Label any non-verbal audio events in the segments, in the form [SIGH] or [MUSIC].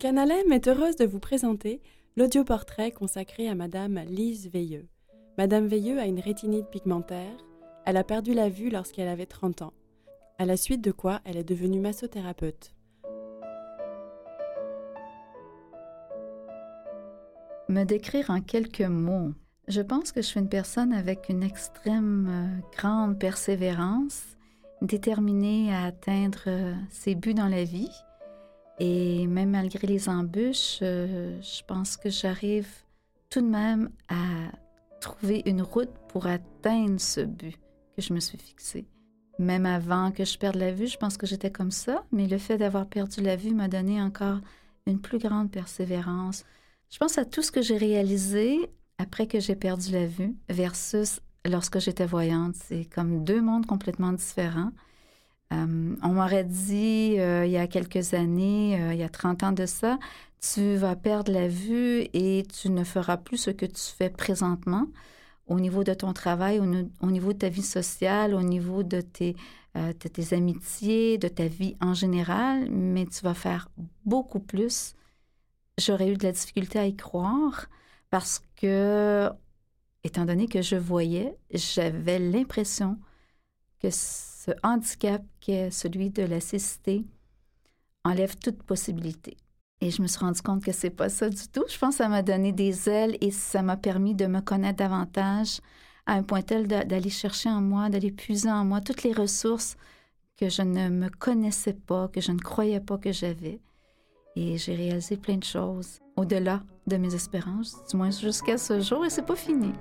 Canalem est heureuse de vous présenter l'audioportrait consacré à Madame Lise Veilleux. Madame Veilleux a une rétinite pigmentaire. Elle a perdu la vue lorsqu'elle avait 30 ans, à la suite de quoi elle est devenue massothérapeute. Me décrire en quelques mots. Je pense que je suis une personne avec une extrême euh, grande persévérance, déterminée à atteindre euh, ses buts dans la vie. Et même malgré les embûches, euh, je pense que j'arrive tout de même à trouver une route pour atteindre ce but que je me suis fixé. Même avant que je perde la vue, je pense que j'étais comme ça, mais le fait d'avoir perdu la vue m'a donné encore une plus grande persévérance. Je pense à tout ce que j'ai réalisé après que j'ai perdu la vue versus lorsque j'étais voyante. C'est comme deux mondes complètement différents. Euh, on m'aurait dit euh, il y a quelques années, euh, il y a 30 ans de ça, tu vas perdre la vue et tu ne feras plus ce que tu fais présentement au niveau de ton travail, au, niveau de ta vie sociale, au niveau de tes, de tes amitiés, de ta vie en général, mais tu vas faire beaucoup plus. J'aurais eu de la difficulté à y croire parce que, étant donné que je voyais, j'avais l'impression que ce handicap qui est celui de la cécité enlève toute possibilité. Et je me suis rendu compte que c'est pas ça du tout. Je pense que ça m'a donné des ailes et ça m'a permis de me connaître davantage à un point tel d'aller chercher en moi, d'aller puiser en moi toutes les ressources que je ne me connaissais pas, que je ne croyais pas que j'avais. Et j'ai réalisé plein de choses au-delà de mes espérances, du moins jusqu'à ce jour, et c'est pas fini.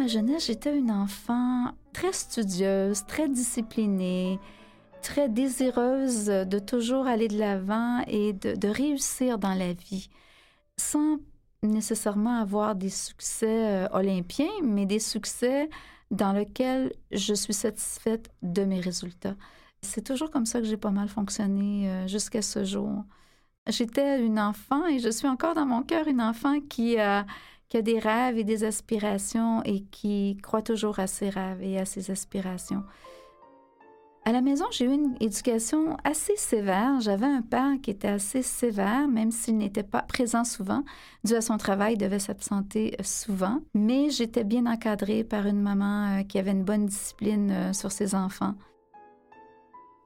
Ma jeunesse, j'étais une enfant très studieuse, très disciplinée, très désireuse de toujours aller de l'avant et de, réussir dans la vie, sans nécessairement avoir des succès euh, olympiens, mais des succès dans lesquels je suis satisfaite de mes résultats. C'est toujours comme ça que j'ai pas mal fonctionné euh, jusqu'à ce jour. J'étais une enfant et je suis encore dans mon cœur une enfant qui a qui a des rêves et des aspirations et qui croit toujours à ses rêves et à ses aspirations. À la maison, j'ai eu une éducation assez sévère. J'avais un père qui était assez sévère, même s'il n'était pas présent souvent. Dû à son travail, il devait s'absenter souvent. Mais j'étais bien encadrée par une maman euh, qui avait une bonne discipline euh, sur ses enfants.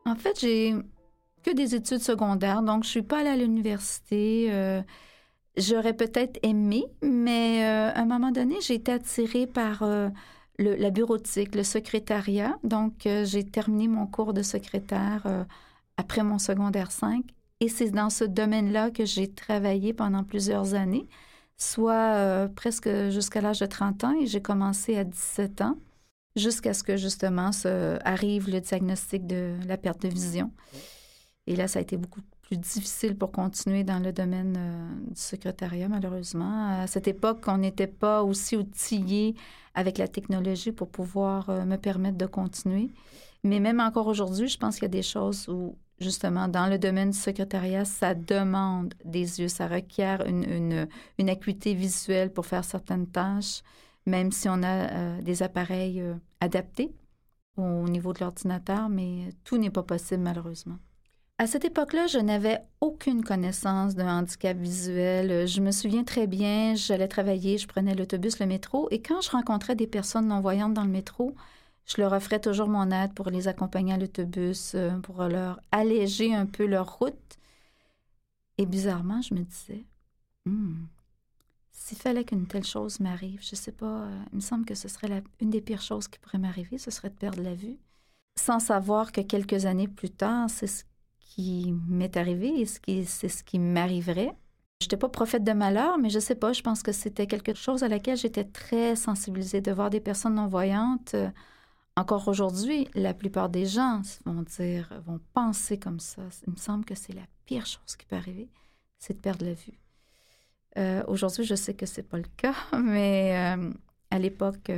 En fait, j'ai que des études secondaires, donc je suis pas allée à l'université. Euh, J'aurais peut-être aimé, mais euh, à un moment donné, j'ai été attirée par euh, le, la bureautique, le secrétariat. Donc, euh, j'ai terminé mon cours de secrétaire après mon secondaire 5. Et c'est dans ce domaine-là que j'ai travaillé pendant plusieurs années, soit presque jusqu'à l'âge de 30 ans. Et j'ai commencé à 17 ans, jusqu'à ce que justement arrive le diagnostic de la perte de vision. Et là, ça a été beaucoup plus difficile pour continuer dans le domaine euh, du secrétariat, malheureusement. À cette époque, on n'était pas aussi outillé avec la technologie pour pouvoir euh, me permettre de continuer. Mais même encore aujourd'hui, je pense qu'il y a des choses où, justement, dans le domaine du secrétariat, ça demande des yeux, ça requiert une, une, acuité visuelle pour faire certaines tâches, même si on a euh, des appareils adaptés au niveau de l'ordinateur, mais tout n'est pas possible, malheureusement. À cette époque-là, je n'avais aucune connaissance d'un handicap visuel. Je me souviens très bien, j'allais travailler, je prenais l'autobus, le métro, et quand je rencontrais des personnes non-voyantes dans le métro, je leur offrais toujours mon aide pour les accompagner à l'autobus, euh, pour leur alléger un peu leur route. Et bizarrement, je me disais, hmm, s'il fallait qu'une telle chose m'arrive, je ne sais pas, euh, il me semble que ce serait une des pires choses qui pourrait m'arriver, ce serait de perdre la vue. Sans savoir que quelques années plus tard, c'est ce qui m'est arrivé et ce qui, c'est ce qui m'arriverait. Je n'étais pas prophète de malheur, mais je sais pas, je pense que c'était quelque chose à laquelle j'étais très sensibilisée de voir des personnes non-voyantes. Euh, encore aujourd'hui, la plupart des gens vont dire, vont penser comme ça. Il me semble que c'est la pire chose qui peut arriver, c'est de perdre la vue. Euh, aujourd'hui, je sais que c'est pas le [LAUGHS] cas, mais euh, à l'époque,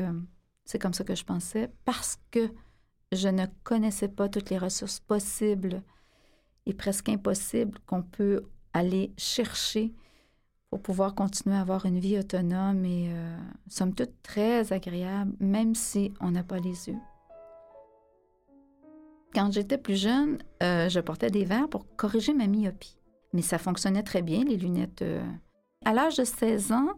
c'est comme ça que je pensais parce que je ne connaissais pas toutes les ressources possibles est presque impossible qu'on peut aller chercher pour pouvoir continuer à avoir une vie autonome et, euh, somme toute, très agréable, même si on n'a pas les yeux. Quand j'étais plus jeune, euh, je portais des verres pour corriger ma myopie. Mais ça fonctionnait très bien, les lunettes. Euh. À l'âge de 16 ans,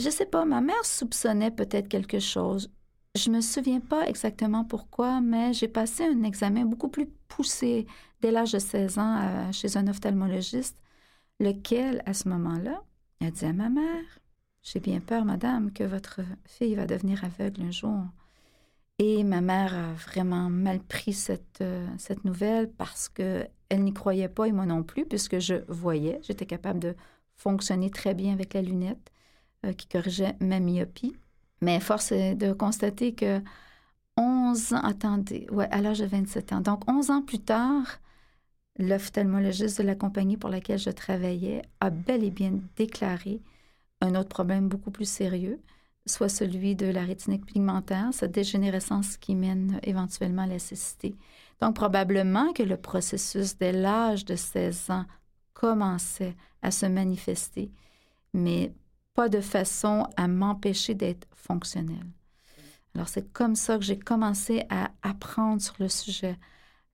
je sais pas, ma mère soupçonnait peut-être quelque chose. Je me souviens pas exactement pourquoi, mais j'ai passé un examen beaucoup plus poussé dès l'âge de 16 ans euh, chez un ophtalmologiste, lequel, à ce moment-là, a dit à ma mère J'ai bien peur, madame, que votre fille va devenir aveugle un jour. Et ma mère a vraiment mal pris cette, euh, cette nouvelle parce qu'elle n'y croyait pas et moi non plus, puisque je voyais, j'étais capable de fonctionner très bien avec la lunette euh, qui corrigeait ma myopie. Mais force est de constater que 11 ans, attendez, ouais, à l'âge de 27 ans. Donc 11 ans plus tard, l'ophtalmologiste de la compagnie pour laquelle je travaillais a bel et bien déclaré un autre problème beaucoup plus sérieux, soit celui de la rétinique pigmentaire, cette dégénérescence qui mène éventuellement à la cécité. Donc, probablement que le processus dès l'âge de 16 ans commençait à se manifester, mais pas de façon à m'empêcher d'être fonctionnel. Alors, c'est comme ça que j'ai commencé à apprendre sur le sujet,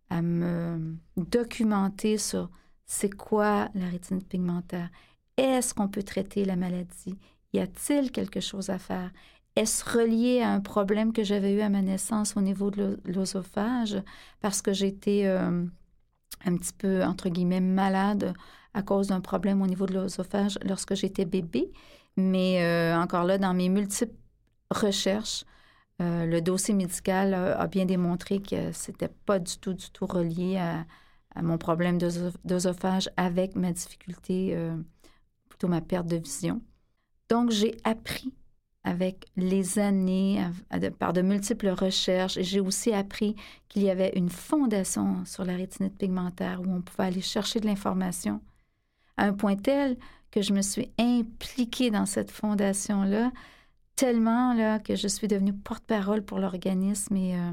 à me documenter sur c'est quoi la rétinique pigmentaire, est-ce qu'on peut traiter la maladie, y a-t-il quelque chose à faire? Est-ce relié à un problème que j'avais eu à ma naissance au niveau de l'osophage parce que j'étais euh, un petit peu, entre guillemets, malade à cause d'un problème au niveau de l'osophage lorsque j'étais bébé? Mais euh, encore là, dans mes multiples recherches, euh, le dossier médical a, bien démontré que c'était pas du tout, du tout relié à, mon problème d'osophage avec ma difficulté, plutôt ma perte de vision. Donc, j'ai appris avec les années, par de multiples recherches, j'ai aussi appris qu'il y avait une fondation sur la rétinite pigmentaire où on pouvait aller chercher de l'information, à un point tel que je me suis impliquée dans cette fondation-là, tellement là, que je suis devenue porte-parole pour l'organisme et euh,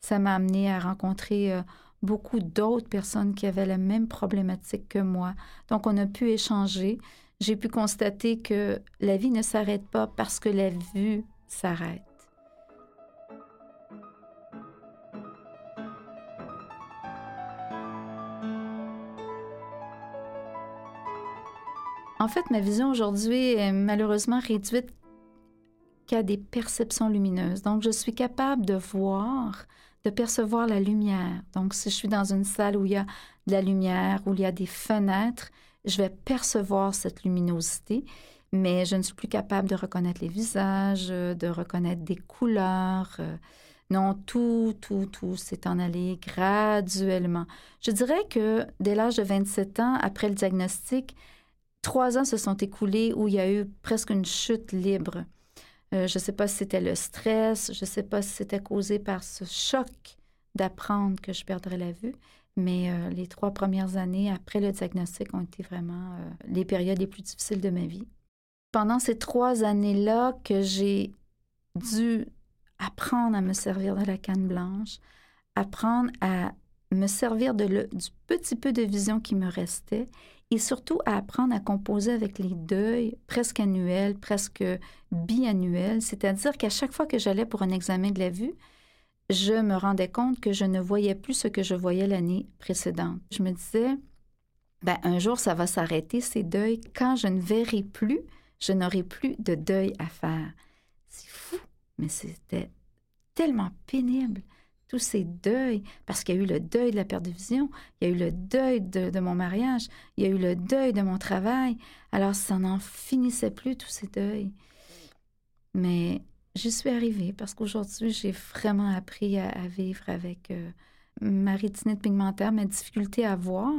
ça m'a amené à rencontrer euh, beaucoup d'autres personnes qui avaient la même problématique que moi. Donc, on a pu échanger j'ai pu constater que la vie ne s'arrête pas parce que la vue s'arrête. En fait, ma vision aujourd'hui est malheureusement réduite qu'à des perceptions lumineuses. Donc, je suis capable de voir, de percevoir la lumière. Donc, si je suis dans une salle où il y a de la lumière, où il y a des fenêtres, je vais percevoir cette luminosité, mais je ne suis plus capable de reconnaître les visages, de reconnaître des couleurs. Non, tout, tout, tout s'est en allé graduellement. Je dirais que dès l'âge de 27 ans, après le diagnostic, trois ans se sont écoulés où il y a eu presque une chute libre. Euh, je ne sais pas si c'était le stress, je ne sais pas si c'était causé par ce choc d'apprendre que je perdrais la vue, mais euh, les trois premières années après le diagnostic ont été vraiment euh, les périodes les plus difficiles de ma vie. Pendant ces trois années-là que j'ai dû apprendre à me servir de la canne blanche, apprendre à me servir du petit peu de vision qui me restait et surtout à apprendre à composer avec les deuils presque annuels, presque biannuels, c'est-à-dire qu'à chaque fois que j'allais pour un examen de la vue, je me rendais compte que je ne voyais plus ce que je voyais l'année précédente. Je me disais, ben, un jour, ça va s'arrêter, ces deuils. Quand je ne verrai plus, je n'aurai plus de deuil à faire. C'est fou, mais c'était tellement pénible, tous ces deuils, parce qu'il y a eu le deuil de la perte de vision, il y a eu le deuil de, mon mariage, il y a eu le deuil de mon travail. Alors, ça n'en finissait plus, tous ces deuils. Mais J'y suis arrivée parce qu'aujourd'hui, j'ai vraiment appris à, vivre avec euh, ma rétinite pigmentaire, ma difficulté à voir.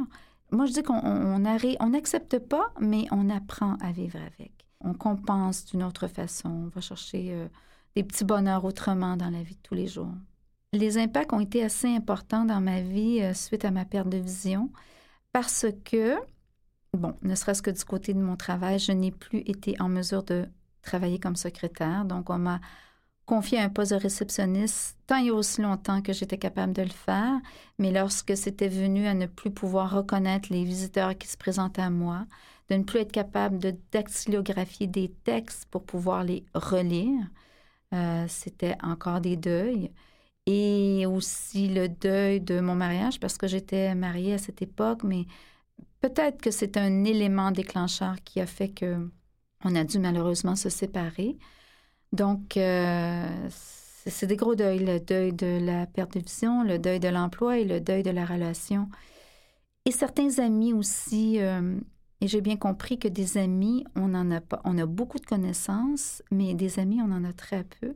Moi, je dis qu'on on, n'accepte pas, mais on apprend à vivre avec. On compense d'une autre façon. On va chercher euh, des petits bonheurs autrement dans la vie de tous les jours. Les impacts ont été assez importants dans ma vie euh, suite à ma perte de vision parce que, bon, ne serait-ce que du côté de mon travail, je n'ai plus été en mesure de travailler comme secrétaire. Donc, on m'a confié un poste de réceptionniste tant et aussi longtemps que j'étais capable de le faire. Mais lorsque c'était venu à ne plus pouvoir reconnaître les visiteurs qui se présentaient à moi, de ne plus être capable de dactylographier des textes pour pouvoir les relire, euh, c'était encore des deuils. Et aussi le deuil de mon mariage parce que j'étais mariée à cette époque, mais peut-être que c'est un élément déclencheur qui a fait que on a dû malheureusement se séparer. Donc, euh, c'est des gros deuils, le deuil de la perte de vision, le deuil de l'emploi et le deuil de la relation. Et certains amis aussi, euh, et j'ai bien compris que des amis, on en a pas, on a beaucoup de connaissances, mais des amis, on en a très peu,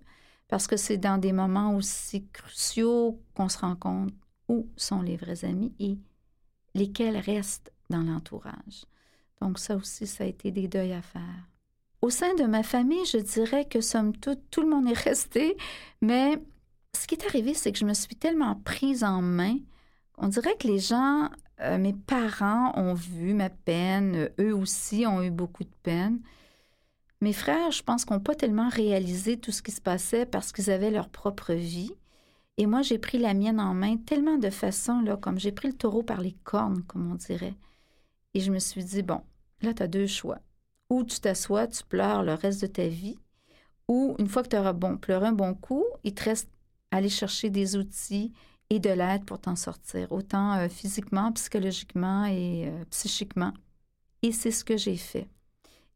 parce que c'est dans des moments aussi cruciaux qu'on se rend compte où sont les vrais amis et lesquels restent dans l'entourage. Donc ça aussi, ça a été des deuils à faire. Au sein de ma famille, je dirais que somme toute, tout le monde est resté, mais ce qui est arrivé, c'est que je me suis tellement prise en main. On dirait que les gens, euh, mes parents ont vu ma peine, eux aussi ont eu beaucoup de peine. Mes frères, je pense, n'ont pas tellement réalisé tout ce qui se passait parce qu'ils avaient leur propre vie. Et moi, j'ai pris la mienne en main tellement de façon, là, comme j'ai pris le taureau par les cornes, comme on dirait. Et je me suis dit, bon, là, tu as deux choix. Ou tu t'assois, tu pleures le reste de ta vie, ou une fois que tu auras bon, pleuré un bon coup, il te reste à aller chercher des outils et de l'aide pour t'en sortir, autant euh, physiquement, psychologiquement et euh, psychiquement. Et c'est ce que j'ai fait.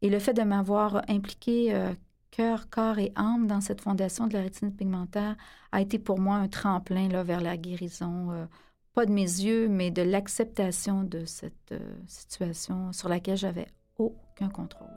Et le fait de m'avoir impliqué euh, cœur, corps et âme dans cette fondation de la rétine pigmentaire a été pour moi un tremplin vers la guérison, pas de mes yeux, mais de l'acceptation de cette situation sur laquelle j'avais aucun contrôle.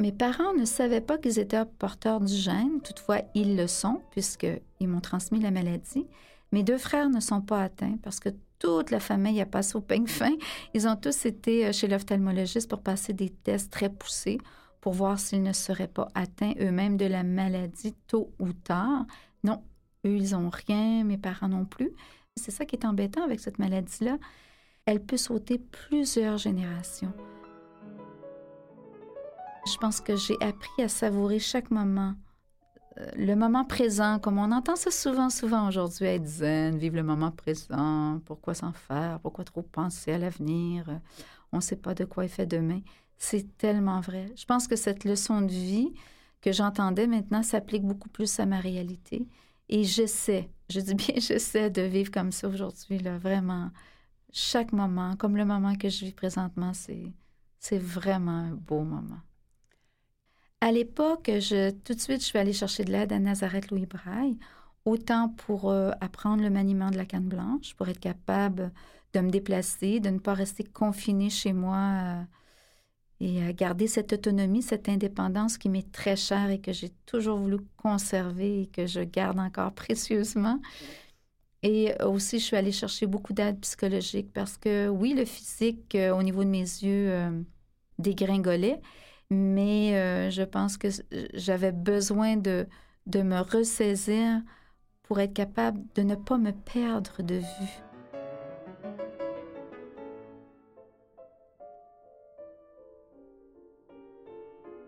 Mes parents ne savaient pas qu'ils étaient porteurs du gène, toutefois ils le sont puisqu'ils m'ont transmis la maladie. Mes deux frères ne sont pas atteints parce que toute la famille a passé au peigne fin. Ils ont tous été euh, chez l'ophtalmologiste pour passer des tests très poussés pour voir s'ils ne seraient pas atteints eux-mêmes de la maladie tôt ou tard. Non, eux, ils n'ont rien, mes parents non plus. C'est ça qui est embêtant avec cette maladie-là, elle peut sauter plusieurs générations. Je pense que j'ai appris à savourer chaque moment, le moment présent, comme on entend ça souvent, souvent aujourd'hui, être zen, vivre le moment présent, pourquoi s'en faire, pourquoi trop penser à l'avenir, on ne sait pas de quoi est fait demain. C'est tellement vrai. Je pense que cette leçon de vie que j'entendais maintenant s'applique beaucoup plus à ma réalité. Et j'essaie, je dis bien [LAUGHS] j'essaie de vivre comme ça aujourd'hui, vraiment chaque moment, comme le moment que je vis présentement, c'est, c'est vraiment un beau moment. À l'époque, je, tout de suite, je suis allée chercher de l'aide à Nazareth Louis Braille, autant pour euh, apprendre le maniement de la canne blanche, pour être capable de me déplacer, de ne pas rester confinée chez moi euh, et à garder cette autonomie, cette indépendance qui m'est très chère et que j'ai toujours voulu conserver et que je garde encore [LAUGHS] précieusement. Et aussi, je suis allée chercher beaucoup d'aide psychologique parce que oui, le physique euh, au niveau de mes yeux dégringolait, mais euh, je pense que j'avais besoin de, de me ressaisir pour être capable de ne pas me perdre de vue.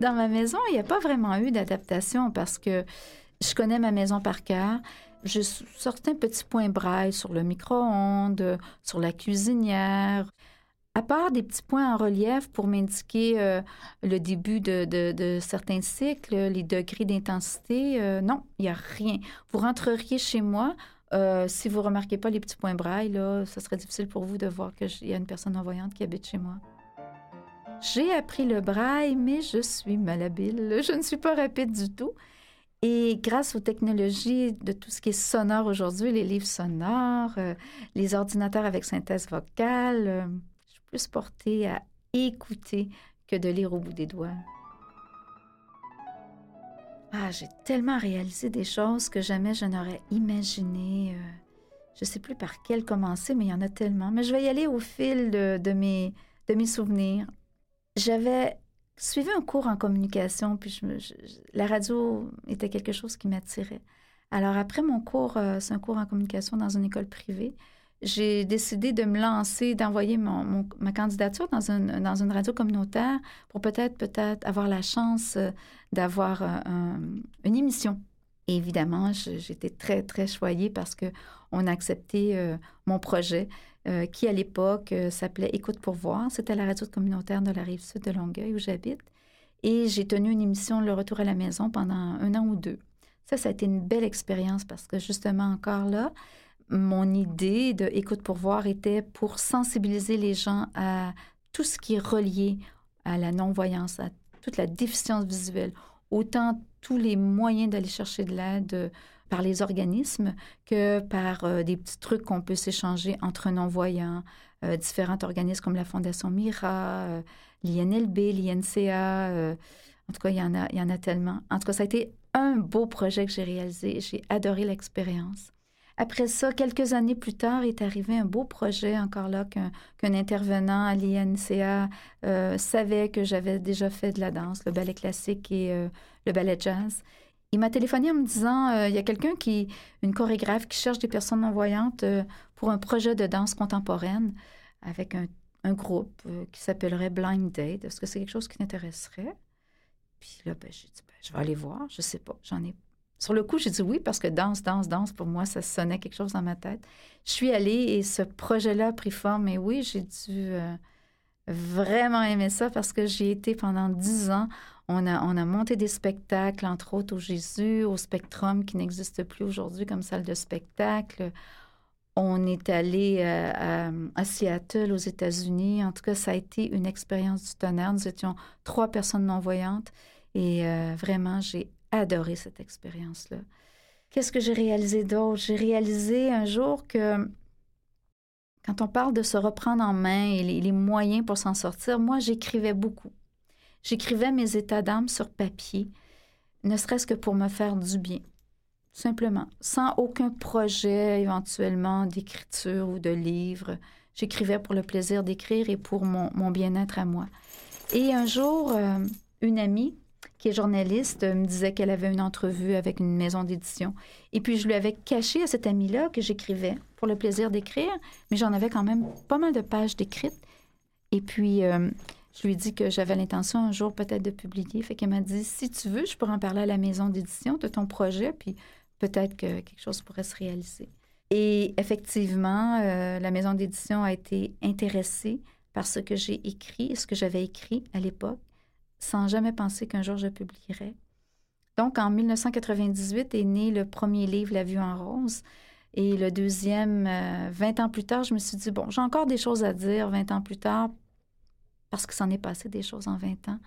Dans ma maison, il n'y a pas vraiment eu d'adaptation parce que je connais ma maison par cœur. J'ai certains petits points braille sur le micro-ondes, sur la cuisinière. À part des petits points en relief pour m'indiquer euh, le début de, certains cycles, les degrés d'intensité, euh, non, il n'y a rien. Vous rentreriez chez moi, euh, si vous ne remarquez pas les petits points braille, là, ce serait difficile pour vous de voir qu'il y a une personne non-voyante qui habite chez moi. J'ai appris le braille, mais je suis malhabile. [LAUGHS] Je ne suis pas rapide du tout. Et grâce aux technologies de tout ce qui est sonore aujourd'hui, les livres sonores, les ordinateurs avec synthèse vocale, plus portée à écouter que de lire au bout des doigts. Ah, j'ai tellement réalisé des choses que jamais je n'aurais imaginé. Euh, je ne sais plus par quel commencer, mais il y en a tellement. Mais je vais y aller au fil de mes, de mes souvenirs. J'avais suivais un cours en communication, puis la radio était quelque chose qui m'attirait. Alors après mon cours, euh, c'est un cours en communication dans une école privée, j'ai décidé de me lancer, d'envoyer ma candidature dans une, dans une radio communautaire pour peut-être, peut-être avoir la chance euh, d'avoir euh, une émission. Évidemment, j'étais très, très choyée parce qu'on a accepté mon projet. Euh, qui à l'époque euh, s'appelait Écoute pour voir. C'était la radio communautaire de la rive sud de Longueuil où j'habite. Et j'ai tenu une émission Le Retour à la maison pendant un an ou deux. Ça, ça a été une belle expérience parce que justement, encore là, mon idée de Écoute pour voir était pour sensibiliser les gens à tout ce qui est relié à la non-voyance, à toute la déficience visuelle, autant tous les moyens d'aller chercher de l'aide euh, par les organismes que par euh, des petits trucs qu'on peut s'échanger entre non-voyants, euh, différents organismes comme la Fondation Mira, l'INLB, l'INCA. en tout cas, il y, en a, il y en a tellement. En tout cas, ça a été un beau projet que j'ai réalisé. J'ai adoré l'expérience. Après ça, quelques années plus tard, est arrivé un beau projet, encore là, qu'un intervenant à l'INCA euh, savait que j'avais déjà fait de la danse, le ballet classique et euh, le ballet jazz. Il m'a téléphoné en me disant euh, il y a quelqu'un qui, une chorégraphe, qui cherche des personnes non-voyantes pour un projet de danse contemporaine avec un, groupe qui s'appellerait Blind Date. Est-ce que c'est quelque chose qui t'intéresserait? Puis là, ben, j'ai dit ben, je vais aller voir, je sais pas, j'en ai sur le coup, j'ai dit oui parce que danse, danse, danse, pour moi, ça sonnait quelque chose dans ma tête. Je suis allée et ce projet-là a pris forme. Et oui, j'ai dû euh, vraiment aimer ça parce que j'y été pendant dix ans. On a, on a monté des spectacles, entre autres au Jésus, au Spectrum, qui n'existe plus aujourd'hui comme salle de spectacle. On est allé euh, à, Seattle, aux États-Unis. En tout cas, ça a été une expérience du tonnerre. Nous étions trois personnes non-voyantes et euh, vraiment, j'ai adoré cette expérience-là. Qu'est-ce que j'ai réalisé d'autre? J'ai réalisé un jour que quand on parle de se reprendre en main et les, moyens pour s'en sortir, moi, j'écrivais beaucoup. J'écrivais mes états d'âme sur papier, ne serait-ce que pour me faire du bien, simplement, sans aucun projet éventuellement d'écriture ou de livre. J'écrivais pour le plaisir d'écrire et pour mon, bien-être à moi. Et un jour, euh, une amie qui est journaliste, me disait qu'elle avait une entrevue avec une maison d'édition. Et puis, je lui avais caché à cette amie-là que j'écrivais pour le plaisir d'écrire, mais j'en avais quand même pas mal de pages d'écrites. Et puis, euh, je lui ai dit que j'avais l'intention un jour peut-être de publier. Fait qu'elle m'a dit, si tu veux, je pourrais en parler à la maison d'édition de ton projet, puis peut-être que quelque chose pourrait se réaliser. Et effectivement, euh, la maison d'édition a été intéressée par ce que j'ai écrit, ce que j'avais écrit à l'époque sans jamais penser qu'un jour je publierais. Donc, en 1998 est né le premier livre, La vue en rose. Et le deuxième, 20 euh, ans plus tard, je me suis dit, bon, j'ai encore des choses à dire 20 ans plus tard, parce que c'en est passé des choses en 20 ans,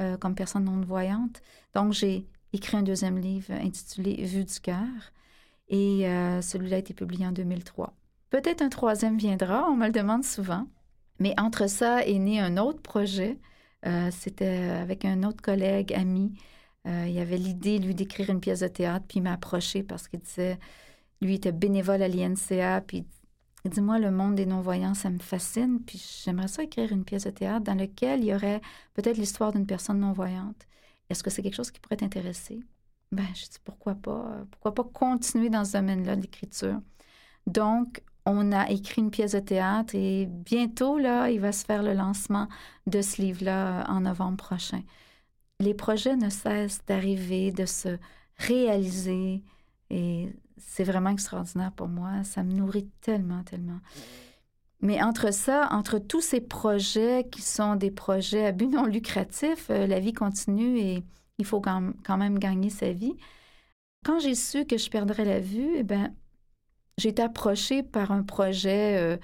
euh, comme personne non-voyante. Donc, j'ai écrit un deuxième livre intitulé Vue du cœur. Et euh, celui-là a été publié en 2003. Peut-être un troisième viendra, on me le demande souvent. Mais entre ça est né un autre projet euh, c'était avec un autre collègue, ami. Euh, il avait l'idée, lui, d'écrire une pièce de théâtre, puis il m'a approché parce qu'il disait, lui était bénévole à l'INCA, puis il dit, moi, le monde des non-voyants, ça me fascine, puis j'aimerais ça écrire une pièce de théâtre dans laquelle il y aurait peut-être l'histoire d'une personne non-voyante. Est-ce que c'est quelque chose qui pourrait t'intéresser? Ben, je dis, pourquoi pas? Pourquoi pas continuer dans ce domaine-là de l'écriture? Donc, on a écrit une pièce de théâtre et bientôt, là, il va se faire le lancement de ce livre-là en novembre prochain. Les projets ne cessent d'arriver, de se réaliser et c'est vraiment extraordinaire pour moi. Ça me nourrit tellement, tellement. Mais entre ça, entre tous ces projets qui sont des projets à but non lucratif, euh, la vie continue et il faut quand même gagner sa vie. Quand j'ai su que je perdrais la vue, eh ben, j'ai été approchée par un projet euh,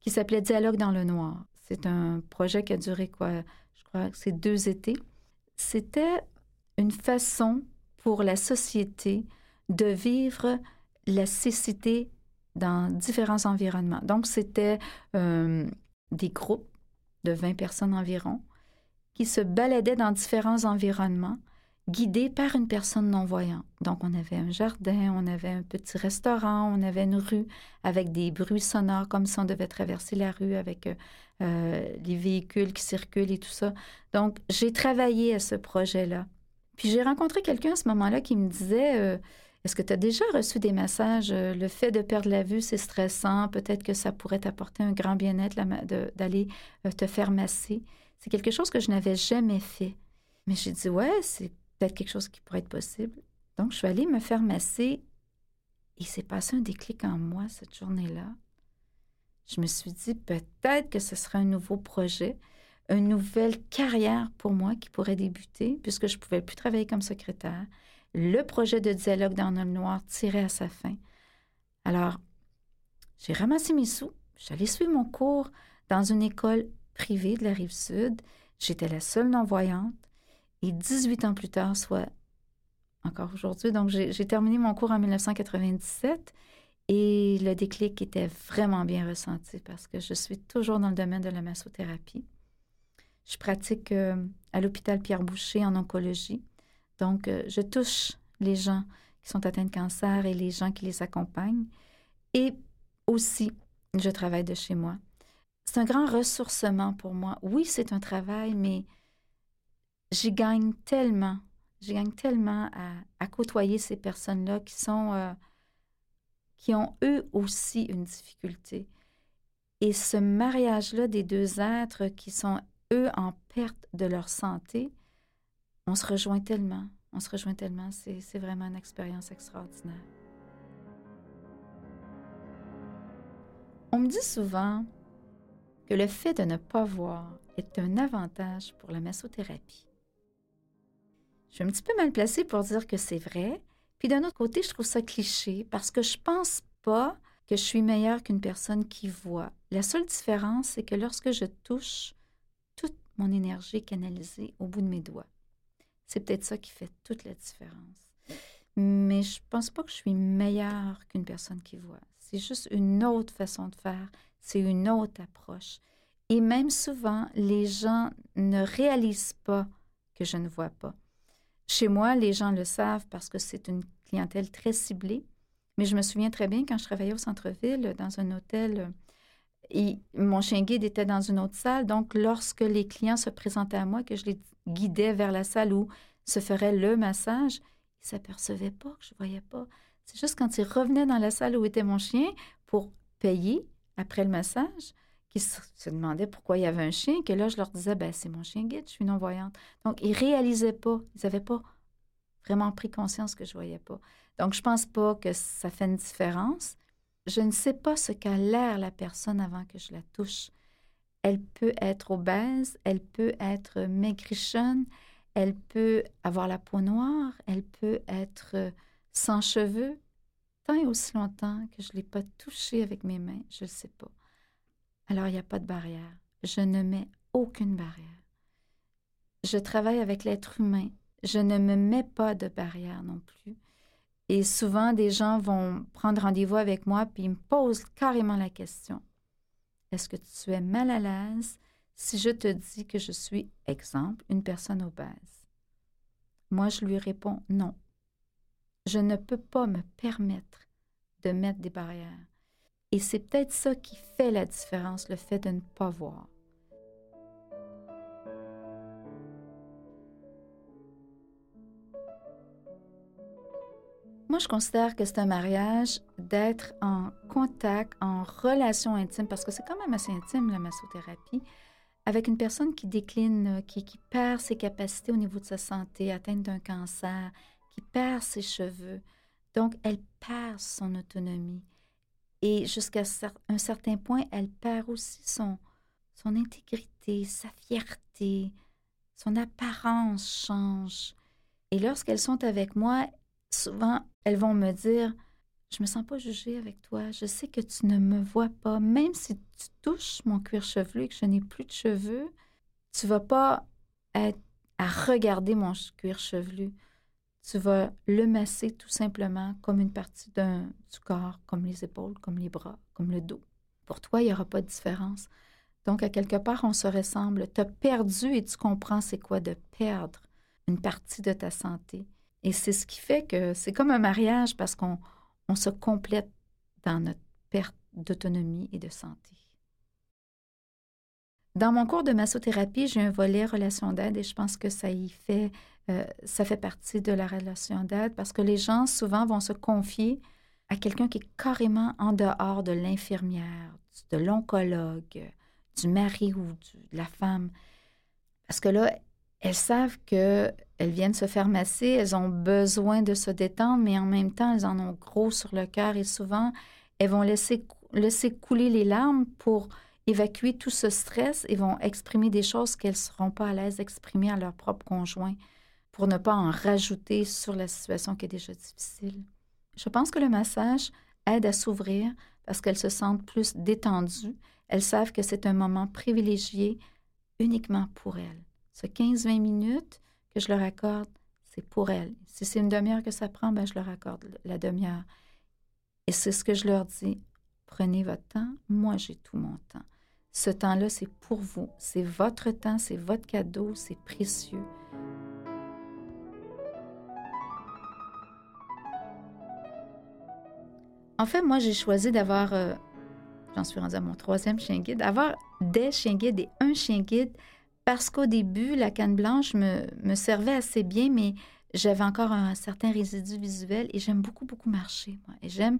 qui s'appelait Dialogue dans le noir. C'est un projet qui a duré quoi, je crois que c'est deux étés. C'était une façon pour la société de vivre la cécité dans différents environnements. Donc, c'était euh, des groupes de 20 personnes environ qui se baladaient dans différents environnements guidé par une personne non-voyante. Donc, on avait un jardin, on avait un petit restaurant, on avait une rue avec des bruits sonores comme si on devait traverser la rue avec euh, euh, les véhicules qui circulent et tout ça. Donc, j'ai travaillé à ce projet-là. Puis j'ai rencontré quelqu'un à ce moment-là qui me disait euh, Est-ce que tu as déjà reçu des massages Le fait de perdre la vue, c'est stressant. Peut-être que ça pourrait t'apporter un grand bien-être d'aller te faire masser. C'est quelque chose que je n'avais jamais fait. Mais j'ai dit Ouais, c'est quelque chose qui pourrait être possible. Donc, je suis allée me faire masser. Il s'est passé un déclic en moi cette journée-là. Je me suis dit peut-être que ce serait un nouveau projet. une nouvelle carrière pour moi qui pourrait débuter, puisque je ne pouvais plus travailler comme secrétaire. Le projet de dialogue dans le noir tirait à sa fin. Alors, j'ai ramassé mes sous, j'allais suivre mon cours dans une école privée de la rive sud. J'étais la seule non-voyante. Et 18 ans plus tard, soit encore aujourd'hui, donc j'ai terminé mon cours en 1997 et le déclic était vraiment bien ressenti parce que je suis toujours dans le domaine de la massothérapie. Je pratique euh, à l'hôpital Pierre Boucher en oncologie. Donc, euh, je touche les gens qui sont atteints de cancer et les gens qui les accompagnent. Et aussi, je travaille de chez moi. C'est un grand ressourcement pour moi. Oui, c'est un travail, mais j'y gagne tellement, j'y gagne tellement à, côtoyer ces personnes-là qui sont, euh, qui ont eux aussi une difficulté. Et ce mariage-là des deux êtres qui sont eux en perte de leur santé, on se rejoint tellement, on se rejoint tellement, c'est vraiment une expérience extraordinaire. On me dit souvent que le fait de ne pas voir est un avantage pour la massothérapie. Je suis un petit peu mal placée pour dire que c'est vrai, puis d'un autre côté, je trouve ça cliché parce que je pense pas que je suis meilleure qu'une personne qui voit. La seule différence, c'est que lorsque je touche, toute mon énergie est canalisée au bout de mes doigts. C'est peut-être ça qui fait toute la différence. Mais je pense pas que je suis meilleure qu'une personne qui voit. C'est juste une autre façon de faire, c'est une autre approche. Et même souvent, les gens ne réalisent pas que je ne vois pas. Chez moi, les gens le savent parce que c'est une clientèle très ciblée. Mais je me souviens très bien quand je travaillais au centre-ville, dans un hôtel, et mon chien guide était dans une autre salle. Donc, lorsque les clients se présentaient à moi, que je les guidais vers la salle où se ferait le massage, ils ne s'apercevaient pas que je ne voyais pas. C'est juste quand ils revenaient dans la salle où était mon chien pour payer après le massage, qu'ils se, demandaient pourquoi il y avait un chien, que là, je leur disais, ben, c'est mon chien guide, je suis non-voyante. Donc, ils réalisaient pas, ils n'avaient pas vraiment pris conscience que je voyais pas. Donc, je pense pas que ça fait une différence. Je ne sais pas ce qu'a l'air la personne avant que je la touche. Elle peut être obèse, elle peut être maigrichonne, elle peut avoir la peau noire, elle peut être sans cheveux, tant et aussi longtemps que je ne l'ai pas touché avec mes mains, je ne sais pas. Alors, il n'y a pas de barrière. Je ne mets aucune barrière. Je travaille avec l'être humain. Je ne me mets pas de barrière non plus. Et souvent, des gens vont prendre rendez-vous avec moi puis ils me posent carrément la question Est-ce que tu es mal à l'aise si je te dis que je suis, exemple, une personne obèse? Moi, je lui réponds non je ne peux pas me permettre de mettre des barrières. Et c'est peut-être ça qui fait la différence, le fait de ne pas voir. Moi, je considère que c'est un mariage d'être en contact, en relation intime, parce que c'est quand même assez intime, la massothérapie, avec une personne qui décline, qui, qui perd ses capacités au niveau de sa santé, atteinte d'un cancer, qui perd ses cheveux. Donc, elle perd son autonomie. Et jusqu'à un certain point, elle perd aussi son, son intégrité, sa fierté, son apparence change. Et lorsqu'elles sont avec moi, souvent, elles vont me dire, je me sens pas jugée avec toi, je sais que tu ne me vois pas, même si tu touches mon cuir chevelu et que je n'ai plus de cheveux, tu vas pas à regarder mon cuir chevelu tu vas le masser tout simplement comme une partie du corps, comme les épaules, comme les bras, comme le dos. Pour toi, il n'y aura pas de différence. Donc, à quelque part, on se ressemble. Tu as perdu et tu comprends c'est quoi de perdre une partie de ta santé. Et c'est ce qui fait que c'est comme un mariage parce qu'on on se complète dans notre perte d'autonomie et de santé. Dans mon cours de massothérapie, j'ai un volet relation d'aide et je pense que ça y fait euh, ça fait partie de la relation d'aide parce que les gens souvent vont se confier à quelqu'un qui est carrément en dehors de l'infirmière, de l'oncologue, du mari ou de la femme. Parce que là, elles savent qu'elles viennent se faire masser, elles ont besoin de se détendre, mais en même temps, elles en ont gros sur le cœur et souvent, elles vont laisser, laisser couler les larmes pour évacuer tout ce stress et vont exprimer des choses qu'elles ne seront pas à l'aise d'exprimer à leur propre conjoint pour ne pas en rajouter sur la situation qui est déjà difficile. Je pense que le massage aide à s'ouvrir parce qu'elles se sentent plus détendues. Elles savent que c'est un moment privilégié uniquement pour elles. Ce 15-20 minutes que je leur accorde, c'est pour elles. Si c'est une demi-heure que ça prend, ben je leur accorde la demi-heure. Et c'est ce que je leur dis. Prenez votre temps. Moi, j'ai tout mon temps. Ce temps-là, c'est pour vous. C'est votre temps, c'est votre cadeau, c'est précieux. En fait, moi, j'ai choisi d'avoir, euh, j'en suis rendue à mon troisième chien guide, d'avoir des chiens guides et un chien guide parce qu'au début, la canne blanche me, servait assez bien, mais j'avais encore un certain résidu visuel et j'aime beaucoup, beaucoup marcher. Et j'aime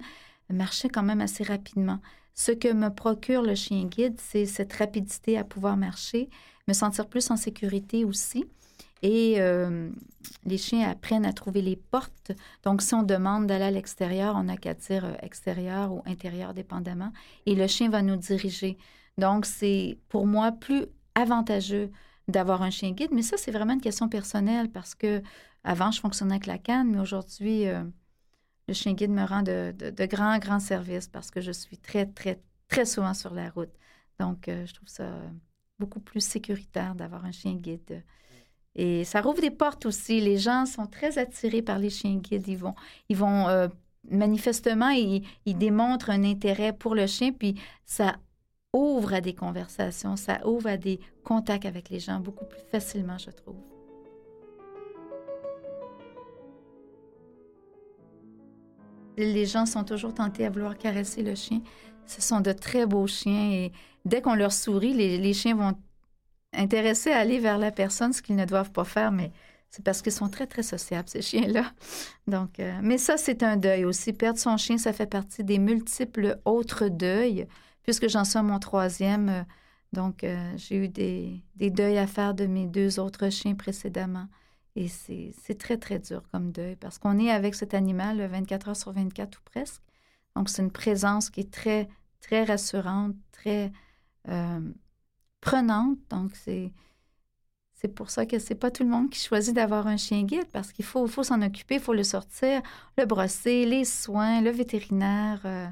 marcher quand même assez rapidement. Ce que me procure le chien guide, c'est cette rapidité à pouvoir marcher, me sentir plus en sécurité aussi. Et euh, les chiens apprennent à trouver les portes. Donc, si on demande d'aller à l'extérieur, on n'a qu'à dire euh, extérieur ou intérieur, dépendamment. Et le chien va nous diriger. Donc, c'est pour moi plus avantageux d'avoir un chien guide. Mais ça, c'est vraiment une question personnelle parce que avant, je fonctionnais avec la canne, mais aujourd'hui, euh, le chien guide me rend de, de, grands, grands services parce que je suis très, très, très souvent sur la route. Donc, je trouve ça beaucoup plus sécuritaire d'avoir un chien guide. Et ça rouvre des portes aussi. Les gens sont très attirés par les chiens guides. Ils vont, ils vont euh, manifestement, ils, démontrent un intérêt pour le chien, puis ça ouvre à des conversations, ça ouvre à des contacts avec les gens beaucoup plus facilement, je trouve. Les gens sont toujours tentés à vouloir caresser le chien. Ce sont de très beaux chiens et dès qu'on leur sourit, les, les chiens vont intéressés à aller vers la personne, ce qu'ils ne doivent pas faire, mais c'est parce qu'ils sont très, très sociables, ces chiens-là. Donc, euh, mais ça, c'est un deuil aussi. Perdre son chien, ça fait partie des multiples autres deuils, puisque j'en suis à mon troisième. Euh, donc, euh, j'ai eu des, des, deuils à faire de mes deux autres chiens précédemment. Et c'est très, très dur comme deuil, parce qu'on est avec cet animal 24 heures sur 24 ou presque. Donc, c'est une présence qui est très, très rassurante, très prenante. Donc, c'est. C'est pour ça que c'est pas tout le monde qui choisit d'avoir un chien guide parce qu'il faut, faut s'en occuper, il faut le sortir, le brosser, les soins, le vétérinaire. Euh,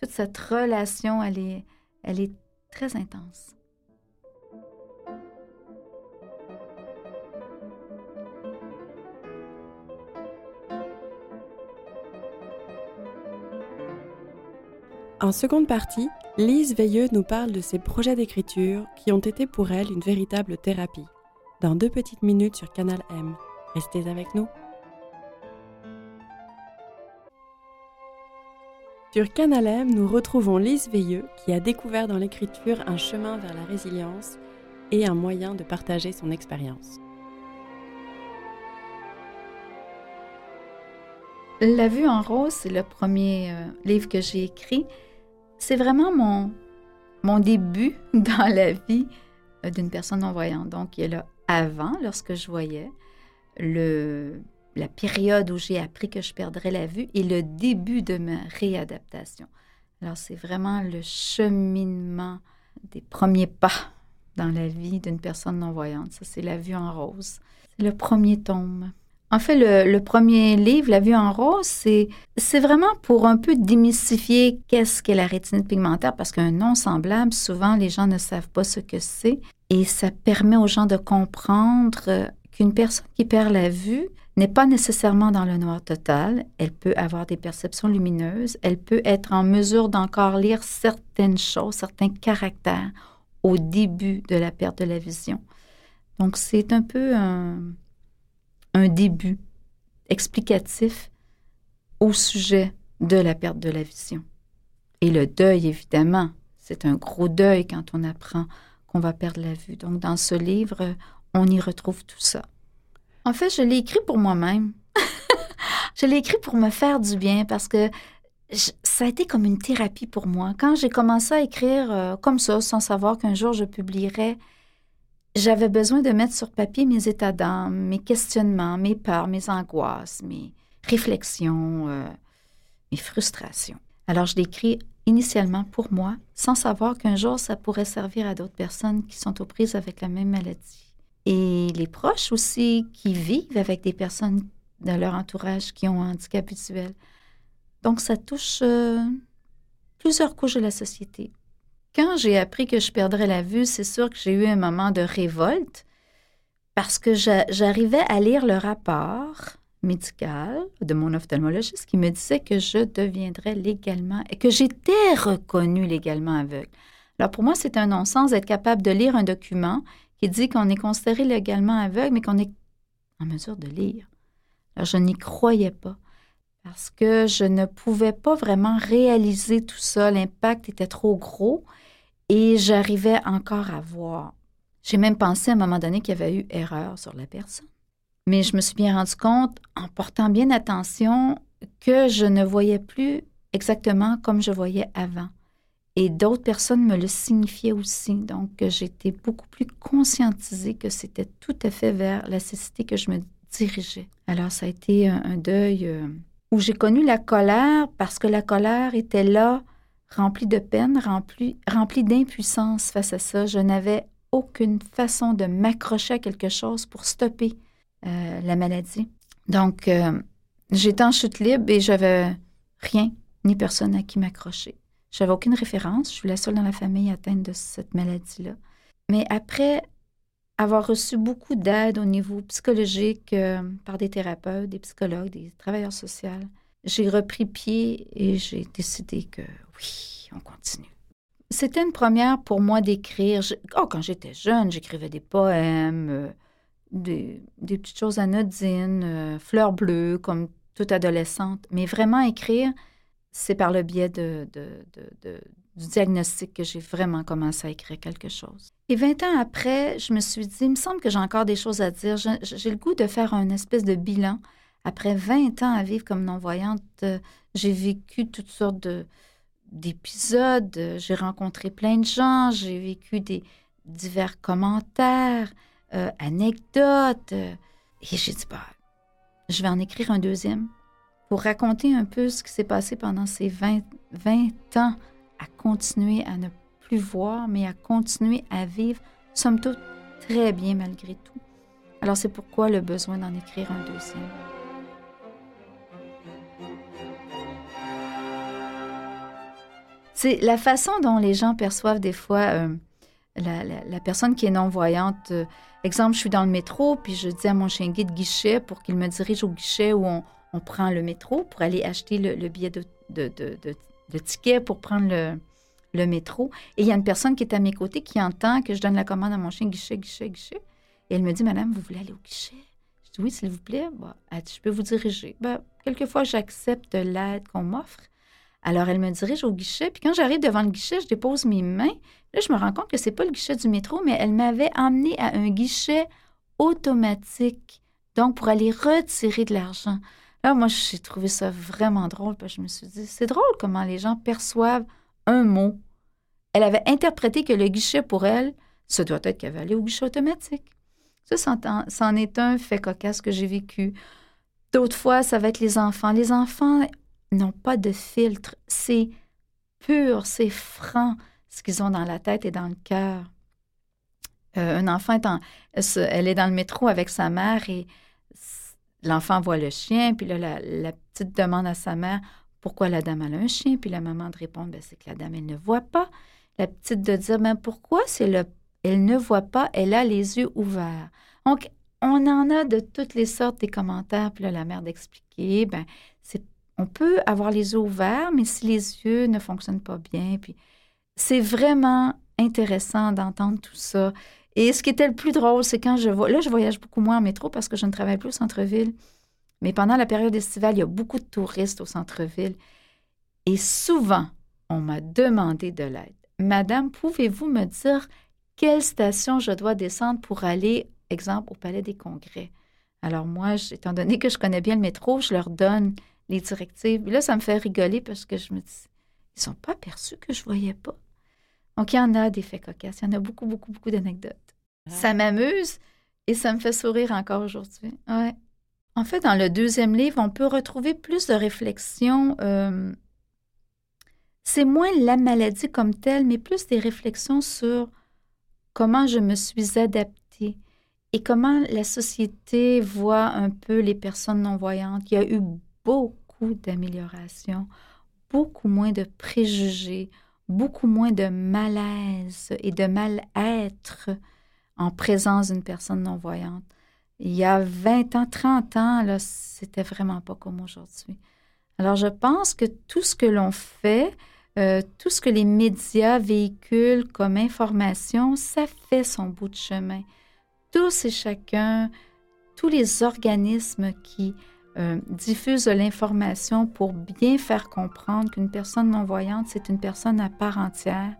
toute cette relation, elle est, elle est très intense. En seconde partie, Lise Veilleux nous parle de ses projets d'écriture qui ont été pour elle une véritable thérapie. Dans deux petites minutes sur Canal M. Restez avec nous. Sur Canal M, nous retrouvons Lise Veilleux qui a découvert dans l'écriture un chemin vers la résilience et un moyen de partager son expérience. La vue en rose, c'est le premier euh, livre que j'ai écrit c'est vraiment mon, mon début [LAUGHS] dans la vie euh, d'une personne non-voyante. Donc, il y a le avant, lorsque je voyais, le, la période où j'ai appris que je perdrais la vue et le début de ma réadaptation. Alors, c'est vraiment le cheminement des premiers pas dans la vie d'une personne non-voyante. Ça, c'est la vue en rose. C'est le premier tome. En fait, le, premier livre, La vue en rose, c'est, c'est vraiment pour un peu démystifier qu'est-ce qu'est la rétinite pigmentaire, parce qu'un nom semblable, souvent, les gens ne savent pas ce que c'est. Et ça permet aux gens de comprendre qu'une personne qui perd la vue n'est pas nécessairement dans le noir total. Elle peut avoir des perceptions lumineuses. Elle peut être en mesure d'encore lire certaines choses, certains caractères au début de la perte de la vision. Donc, c'est un peu un un début explicatif au sujet de la perte de la vision. Et le deuil, évidemment, c'est un gros deuil quand on apprend qu'on va perdre la vue. Donc, dans ce livre, on y retrouve tout ça. En fait, je l'ai écrit pour moi-même. [LAUGHS] je l'ai écrit pour me faire du bien parce que ça a été comme une thérapie pour moi. Quand j'ai commencé à écrire euh, comme ça, sans savoir qu'un jour je publierais, j'avais besoin de mettre sur papier mes états d'âme, mes questionnements, mes peurs, mes angoisses, mes réflexions, euh, mes frustrations. Alors je l'écris initialement pour moi, sans savoir qu'un jour ça pourrait servir à d'autres personnes qui sont aux prises avec la même maladie. Et les proches aussi qui vivent avec des personnes dans leur entourage qui ont un handicap visuel. Donc ça touche euh, plusieurs couches de la société. Quand j'ai appris que je perdrais la vue, c'est sûr que j'ai eu un moment de révolte parce que j'arrivais à lire le rapport médical de mon ophtalmologiste qui me disait que je deviendrais légalement et que j'étais reconnue légalement aveugle. Alors pour moi, c'est un non-sens d'être capable de lire un document qui dit qu'on est considéré légalement aveugle, mais qu'on est en mesure de lire. Alors je n'y croyais pas parce que je ne pouvais pas vraiment réaliser tout ça. L'impact était trop gros et j'arrivais encore à voir. J'ai même pensé à un moment donné qu'il y avait eu erreur sur la personne. Mais je me suis bien rendu compte, en portant bien attention, que je ne voyais plus exactement comme je voyais avant. Et d'autres personnes me le signifiaient aussi. Donc, j'étais beaucoup plus conscientisée que c'était tout à fait vers la cécité que je me dirigeais. Alors, ça a été un, deuil euh, où j'ai connu la colère parce que la colère était là, remplie de peine, remplie, remplie d'impuissance face à ça. Je n'avais aucune façon de m'accrocher à quelque chose pour stopper euh, la maladie. Donc, euh, j'étais en chute libre et j'avais rien ni personne à qui m'accrocher. J'avais aucune référence. Je suis la seule dans la famille atteinte de cette maladie-là. Mais après avoir reçu beaucoup d'aide au niveau psychologique euh, par des thérapeutes, des psychologues, des travailleurs sociaux, j'ai repris pied et j'ai décidé que oui, on continue. C'était une première pour moi d'écrire. Oh, quand j'étais jeune, j'écrivais des poèmes, des, petites choses anodines, euh, fleurs bleues, comme toute adolescente. Mais vraiment écrire, c'est par le biais de, du diagnostic que j'ai vraiment commencé à écrire quelque chose. Et 20 ans après, je me suis dit, il me semble que j'ai encore des choses à dire. J'ai le goût de faire un espèce de bilan. Après 20 ans à vivre comme non-voyante, euh, j'ai vécu toutes sortes d'épisodes. J'ai rencontré plein de gens. J'ai vécu des divers commentaires. Euh, anecdotes. et j'ai dit, bah, je vais en écrire un deuxième pour raconter un peu ce qui s'est passé pendant ces 20, 20 ans à continuer à ne plus voir, mais à continuer à vivre, somme toute, très bien malgré tout. Alors c'est pourquoi le besoin d'en écrire un deuxième. C'est la façon dont les gens perçoivent des fois euh, la, personne qui est non-voyante. Euh, exemple, je suis dans le métro, puis je dis à mon chien guide guichet pour qu'il me dirige au guichet où on, prend le métro pour aller acheter le, billet de, de, ticket pour prendre le, métro. Et il y a une personne qui est à mes côtés qui entend que je donne la commande à mon chien guichet, guichet, guichet. Et elle me dit, Madame, vous voulez aller au guichet? Je dis, oui, s'il vous plaît. je peux vous diriger. Ben, quelquefois, j'accepte l'aide qu'on m'offre. Alors, elle me dirige au guichet. Puis quand j'arrive devant le guichet, je dépose mes mains. Là, je me rends compte que c'est pas le guichet du métro, mais elle m'avait emmené à un guichet automatique, donc pour aller retirer de l'argent. Là, moi, j'ai trouvé ça vraiment drôle, je me suis dit, c'est drôle comment les gens perçoivent un mot. Elle avait interprété que le guichet pour elle, ce doit être qu'elle va aller au guichet automatique. Ça, c'en est un fait cocasse que j'ai vécu. D'autres fois, ça va être les enfants. Les enfants n'ont pas de filtre. C'est pur, c'est franc ce qu'ils ont dans la tête et dans le cœur. Euh, un enfant, elle est dans le métro avec sa mère et l'enfant voit le chien, puis là, la, petite demande à sa mère pourquoi la dame a un chien, puis la maman de répondre ben, c'est que la dame, elle ne voit pas. La petite de dire ben, pourquoi? C'est le, elle ne voit pas, elle a les yeux ouverts. Donc, on en a de toutes les sortes des commentaires, puis la mère d'expliquer ben, c'est on peut avoir les yeux ouverts, mais si les yeux ne fonctionnent pas bien, puis c'est vraiment intéressant d'entendre tout ça. Et ce qui était le plus drôle, c'est quand je vois, là, je voyage beaucoup moins en métro parce que je ne travaille plus au centre-ville. Mais pendant la période estivale, il y a beaucoup de touristes au centre-ville. Et souvent, on m'a demandé de l'aide. Madame, pouvez-vous me dire quelle station je dois descendre pour aller, exemple, au Palais des Congrès? Alors moi, étant donné que je connais bien le métro, je leur donne les directives. là, ça me fait rigoler parce que je me dis, ils sont pas perçus que je voyais pas. Donc, il y en a des faits cocasses. Il y en a beaucoup, beaucoup, beaucoup d'anecdotes. Ah. Ça m'amuse et ça me fait sourire encore aujourd'hui. Ouais. En fait, dans le deuxième livre, on peut retrouver plus de réflexions euh, c'est moins la maladie comme telle, mais plus des réflexions sur comment je me suis adaptée et comment la société voit un peu les personnes non-voyantes. Il y a eu beaucoup d'améliorations, beaucoup moins de préjugés, beaucoup moins de malaise et de mal-être en présence d'une personne non-voyante. Il y a 20 ans, 30 ans, là, c'était vraiment pas comme aujourd'hui. Alors, je pense que tout ce que l'on fait, euh, tout ce que les médias véhiculent comme information, ça fait son bout de chemin. Tous et chacun, tous les organismes qui euh, diffusent l'information pour bien faire comprendre qu'une personne non-voyante, c'est une personne à part entière,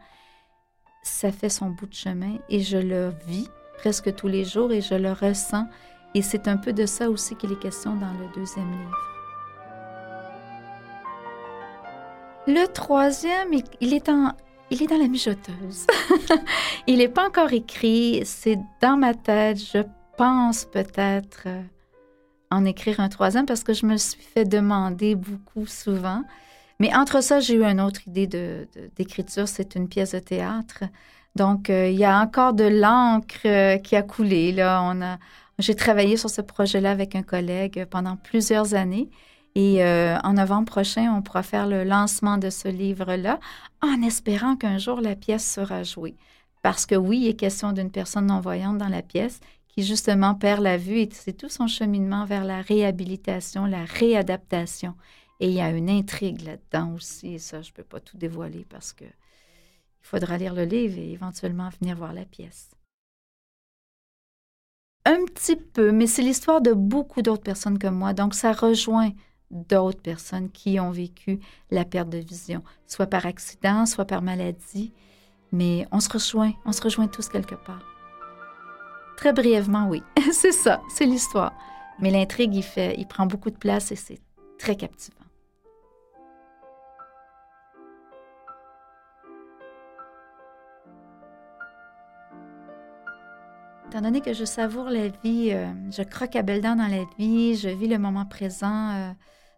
ça fait son bout de chemin et je le vis presque tous les jours et je le ressens. Et c'est un peu de ça aussi qu'il est question dans le deuxième livre. Le troisième, il est, il est dans la mijoteuse. [LAUGHS] il n'est pas encore écrit, c'est dans ma tête. Je pense peut-être euh, en écrire un troisième parce que je me suis fait demander beaucoup souvent. Mais entre ça, j'ai eu une autre idée d'écriture. c'est une pièce de théâtre. Donc, euh, il y a encore de l'encre euh, qui a coulé. Là. On a, j'ai travaillé sur ce projet-là avec un collègue pendant plusieurs années. Et euh, en novembre prochain, on pourra faire le lancement de ce livre-là en espérant qu'un jour la pièce sera jouée. Parce que oui, il est question d'une personne non-voyante dans la pièce qui justement perd la vue et c'est tout son cheminement vers la réhabilitation, la réadaptation. Et il y a une intrigue là-dedans aussi, et ça, je ne peux pas tout dévoiler parce que il faudra lire le livre et éventuellement venir voir la pièce. Un petit peu, mais c'est l'histoire de beaucoup d'autres personnes comme moi, donc ça rejoint d'autres personnes qui ont vécu la perte de vision, soit par accident, soit par maladie, mais on se rejoint, on se rejoint tous quelque part. Très brièvement, oui, [LAUGHS] c'est ça, c'est l'histoire. Mais l'intrigue, il fait, il prend beaucoup de place et c'est très captivant. Étant donné que je savoure la vie, euh, je croque à belles dents dans la vie, je vis le moment présent, euh,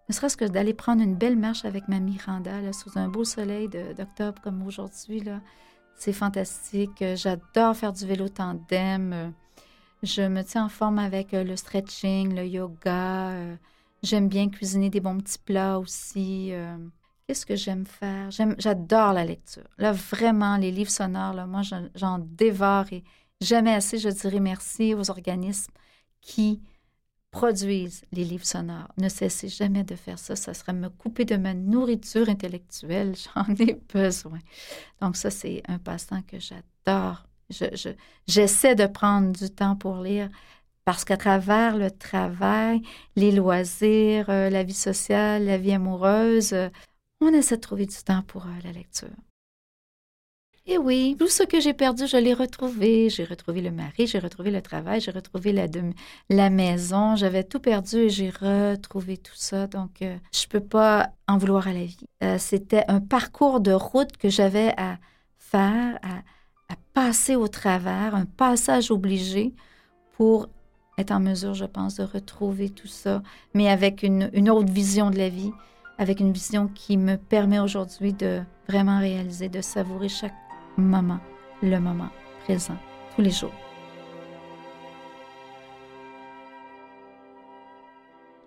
ne serait-ce que d'aller prendre une belle marche avec ma Miranda sous un beau soleil d'octobre comme aujourd'hui. C'est fantastique. J'adore faire du vélo tandem. Je me tiens en forme avec euh, le stretching, le yoga. J'aime bien cuisiner des bons petits plats aussi. Qu'est-ce que j'aime faire? J'adore la lecture. Là, vraiment, les livres sonores, moi, j'en dévore Jamais assez, je dirais merci aux organismes qui produisent les livres sonores. Ne cessez jamais de faire ça. Ça serait me couper de ma nourriture intellectuelle. [LAUGHS] J'en ai besoin. Donc ça, c'est un passe-temps que j'adore. J'essaie de prendre du temps pour lire parce qu'à travers le travail, les loisirs, euh, la vie sociale, la vie amoureuse, euh, on essaie de trouver du temps pour euh, la lecture. Et oui, tout ce que j'ai perdu, je l'ai retrouvé. J'ai retrouvé le mari, j'ai retrouvé le travail, j'ai retrouvé la, la maison. J'avais tout perdu et j'ai retrouvé tout ça. Donc, euh, je ne peux pas en vouloir à la vie. Euh, c'était un parcours de route que j'avais à faire, à, passer au travers, un passage obligé pour être en mesure, je pense, de retrouver tout ça, mais avec une autre vision de la vie, avec une vision qui me permet aujourd'hui de vraiment réaliser, de savourer chaque moment, le moment présent, tous les jours.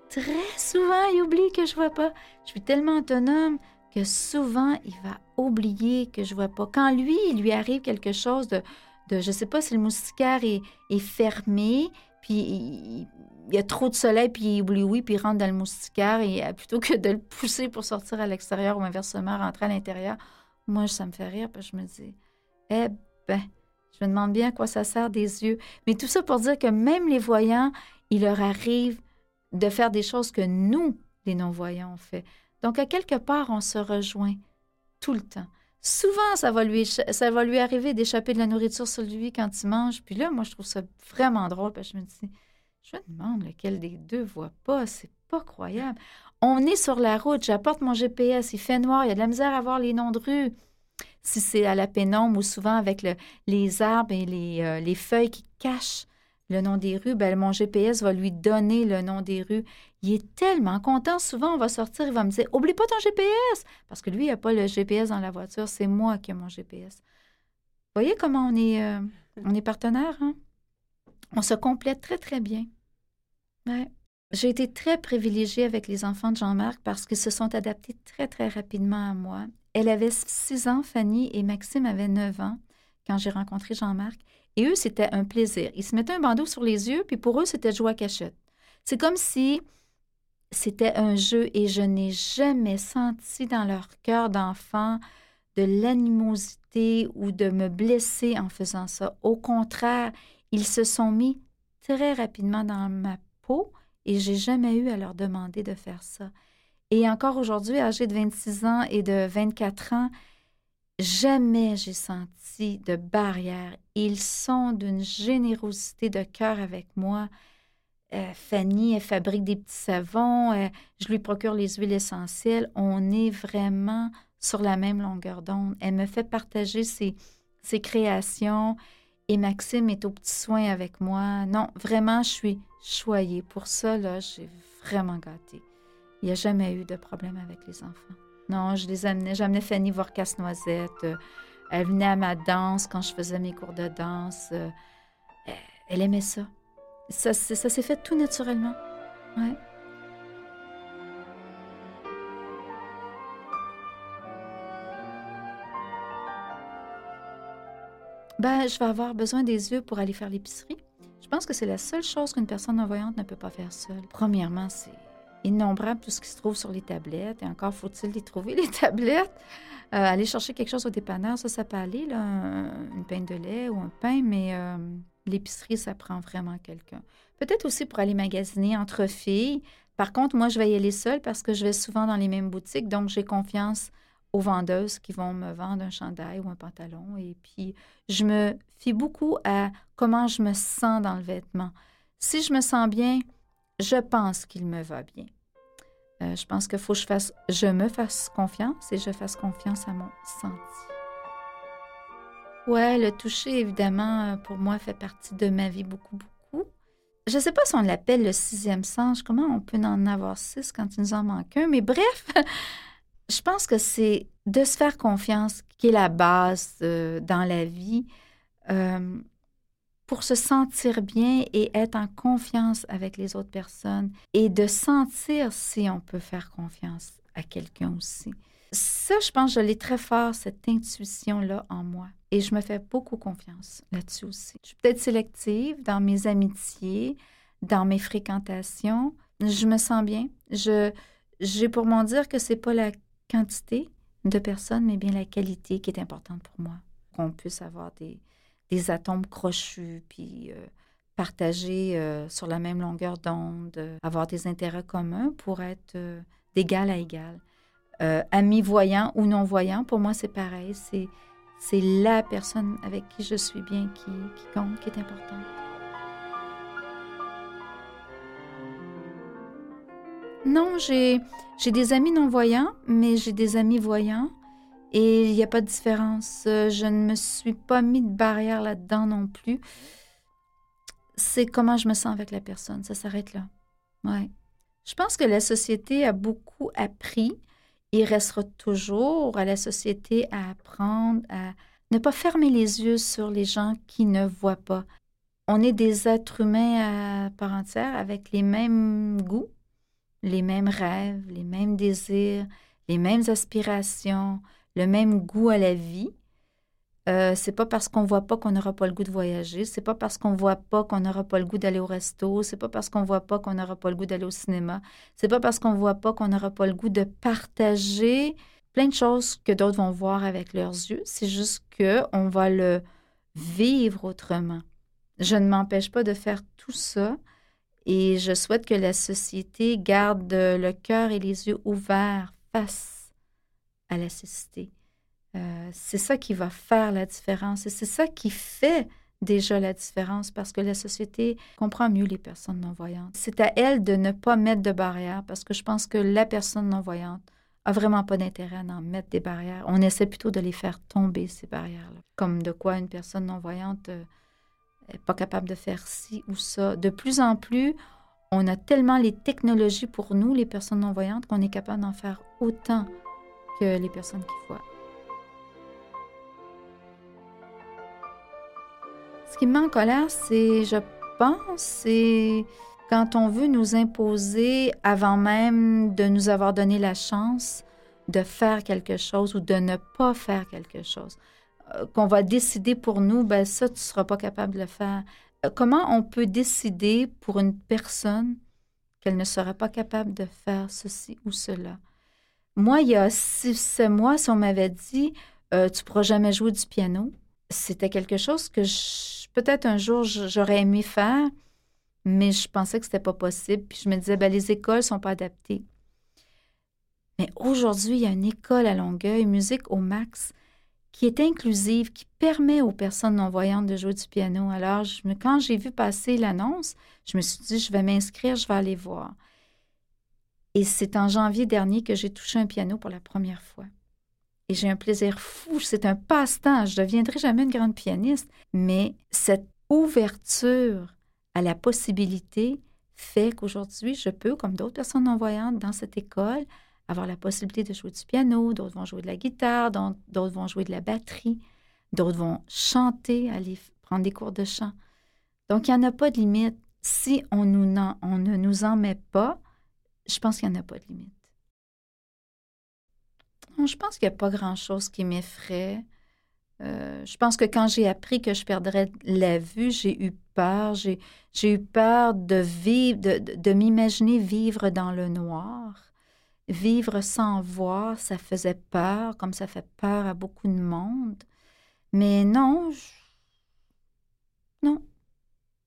Très souvent, il oublie que je vois pas. Je suis tellement autonome que souvent, il va oublier que je vois pas. Quand lui, il lui arrive quelque chose de, de je sais pas si le moustiquaire est, est fermé, puis il, y a trop de soleil, puis il oublie oui, puis il rentre dans le moustiquaire, et euh, plutôt que de le pousser pour sortir à l'extérieur ou inversement rentrer à l'intérieur, moi, ça me fait rire, parce que je me dis, eh ben, je me demande bien à quoi ça sert des yeux. Mais tout ça pour dire que même les voyants, il leur arrive de faire des choses que nous, les non-voyants, on fait. Donc, à quelque part, on se rejoint tout le temps. Souvent, ça va lui, ça va lui arriver d'échapper de la nourriture sur lui quand il mange. Puis là, moi, je trouve ça vraiment drôle parce que je me dis, je me demande lequel des deux voit pas. C'est pas croyable. On est sur la route, j'apporte mon GPS, il fait noir, il y a de la misère à voir les noms de rue si c'est à la pénombre ou souvent avec les arbres et euh, les, feuilles qui cachent le nom des rues, ben, mon GPS va lui donner le nom des rues. il est tellement content. Souvent, on va sortir, il va me dire Oublie pas ton GPS Parce que lui, il n'a pas le GPS dans la voiture, c'est moi qui ai mon GPS. Vous voyez comment on est, euh, on est partenaires, hein? On se complète très, très bien. J'ai été très privilégiée avec les enfants de Jean-Marc parce qu'ils se sont adaptés très, très rapidement à moi. Elle avait six ans, Fanny, et Maxime avait neuf ans quand j'ai rencontré Jean-Marc. Et eux, c'était un plaisir. Ils se mettaient un bandeau sur les yeux, puis pour eux, c'était joie cachette. C'est comme si c'était un jeu et je n'ai jamais senti dans leur cœur d'enfant de l'animosité ou de me blesser en faisant ça. Au contraire, ils se sont mis très rapidement dans ma peau et j'ai jamais eu à leur demander de faire ça. Et encore aujourd'hui, âgé de 26 ans et de 24 ans, jamais j'ai senti de barrière. Ils sont d'une générosité de cœur avec moi. Euh, Fanny, elle fabrique des petits savons, euh, je lui procure les huiles essentielles. On est vraiment sur la même longueur d'onde. Elle me fait partager ses créations et Maxime est au petit soin avec moi. Non, vraiment, je suis choyée. Pour ça, là, j'ai vraiment gâté. Il n'y a jamais eu de problème avec les enfants. Non, je les amenais. J'amenais Fanny voir Casse-Noisette. Euh, elle venait à ma danse quand je faisais mes cours de danse. Euh, elle aimait ça. Ça, ça s'est fait tout naturellement. Ouais. Ben, je vais avoir besoin des yeux pour aller faire l'épicerie. Je pense que c'est la seule chose qu'une personne non-voyante ne peut pas faire seule. Premièrement, c'est innombrable tout ce qui se trouve sur les tablettes. Et encore faut-il les trouver, les [LAUGHS] tablettes. Euh, aller chercher quelque chose au dépanneur, ça, ça peut aller, une pinte de lait ou un pain, mais euh, l'épicerie, ça prend vraiment quelqu'un. Peut-être aussi pour aller magasiner entre filles. Par contre, moi, je vais y aller seule parce que je vais souvent dans les mêmes boutiques, donc j'ai confiance aux vendeuses qui vont me vendre un chandail ou un pantalon. Et puis, je me fie beaucoup à comment je me sens dans le vêtement. Si je me sens bien, je pense qu'il me va bien. Euh, je pense qu'il faut que je, fasse, je me fasse confiance et je fasse confiance à mon senti. Ouais, le toucher, évidemment, euh, pour moi, fait partie de ma vie beaucoup, beaucoup. Je ne sais pas si on l'appelle le sixième sens. Comment on peut en avoir six quand il nous en manque un? Mais bref, [LAUGHS] je pense que c'est de se faire confiance qui est la base euh, dans la vie euh, pour se sentir bien et être en confiance avec les autres personnes et de sentir si on peut faire confiance à quelqu'un aussi. Ça, je pense, je l'ai très fort, cette intuition-là en moi. Et je me fais beaucoup confiance là-dessus aussi. Je suis peut-être sélective dans mes amitiés, dans mes fréquentations. Je me sens bien. Je, j'ai pour m'en dire que c'est pas la quantité de personnes, mais bien la qualité qui est importante pour moi. Qu'on puisse avoir des, atomes crochus, puis euh, partager euh, sur la même longueur d'onde, avoir des intérêts communs pour être euh, d'égal à égal. amis voyants ou non voyants, pour moi, c'est pareil. C'est, c'est la personne avec qui je suis bien qui compte, qui est importante. Non, j'ai, des amis non-voyants, mais j'ai des amis voyants et il n'y a pas de différence. Euh, je ne me suis pas mis de barrière là-dedans non plus. C'est comment je me sens avec la personne. Ça s'arrête là. Ouais. Je pense que la société a beaucoup appris et restera toujours à la société à apprendre à ne pas fermer les yeux sur les gens qui ne voient pas. On est des êtres humains à part entière avec les mêmes goûts, les mêmes rêves, les mêmes désirs, les mêmes aspirations, le même goût à la vie. Euh, c'est pas parce qu'on voit pas qu'on n'aura pas le goût de voyager, c'est pas parce qu'on voit pas qu'on n'aura pas le goût d'aller au resto, c'est pas parce qu'on voit pas qu'on n'aura pas le goût d'aller au cinéma, c'est pas parce qu'on voit pas qu'on n'aura pas le goût de partager plein de choses que d'autres vont voir avec leurs yeux, c'est juste que on va le vivre autrement. Je ne m'empêche pas de faire tout ça, et je souhaite que la société garde le cœur et les yeux ouverts face à la cécité. Euh, c'est ça qui va faire la différence et c'est ça qui fait déjà la différence parce que la société comprend mieux les personnes non-voyantes. C'est à elle de ne pas mettre de barrières parce que je pense que la personne non-voyante a vraiment pas d'intérêt à en mettre des barrières. On essaie plutôt de les faire tomber, ces barrières-là. Comme de quoi une personne non-voyante... Euh, pas capable de faire ci ou ça. De plus en plus, on a tellement les technologies pour nous, les personnes non-voyantes, qu'on est capable d'en faire autant que les personnes qui voient. Ce qui me met en colère, c'est, je pense, c'est quand on veut nous imposer avant même de nous avoir donné la chance de faire quelque chose ou de ne pas faire quelque chose. Euh, qu'on va décider pour nous, ben ça, tu ne seras pas capable de le faire. Euh, comment on peut décider pour une personne qu'elle ne serait pas capable de faire ceci ou cela? Moi, il y a six mois, si on m'avait dit euh, Tu ne pourras jamais jouer du piano, c'était quelque chose que peut-être un jour j'aurais aimé faire, mais je pensais que ce n'était pas possible. Puis je me disais ben, Les écoles ne sont pas adaptées. Mais aujourd'hui, il y a une école à Longueuil, musique au max, qui est inclusive, qui permet aux personnes non-voyantes de jouer du piano. Alors, quand j'ai vu passer l'annonce, je me suis dit, je vais m'inscrire, je vais aller voir. Et c'est en janvier dernier que j'ai touché un piano pour la première fois. Et j'ai un plaisir fou, c'est un passe-temps. Je ne deviendrai jamais une grande pianiste, mais cette ouverture à la possibilité fait qu'aujourd'hui, je peux, comme d'autres personnes non-voyantes dans cette école, avoir la possibilité de jouer du piano, d'autres vont jouer de la guitare, d'autres vont jouer de la batterie, d'autres vont chanter, aller prendre des cours de chant. Donc, il n'y en a pas de limite. Si on, ne nous en met pas, je pense qu'il n'y en a pas de limite. Je pense qu'il n'y a pas grand-chose qui m'effraie. Euh, je pense que quand j'ai appris que je perdrais la vue, j'ai eu peur. J'ai eu peur de vivre, de m'imaginer vivre dans le noir. Vivre sans voir, ça faisait peur, comme ça fait peur à beaucoup de monde. Mais non, non.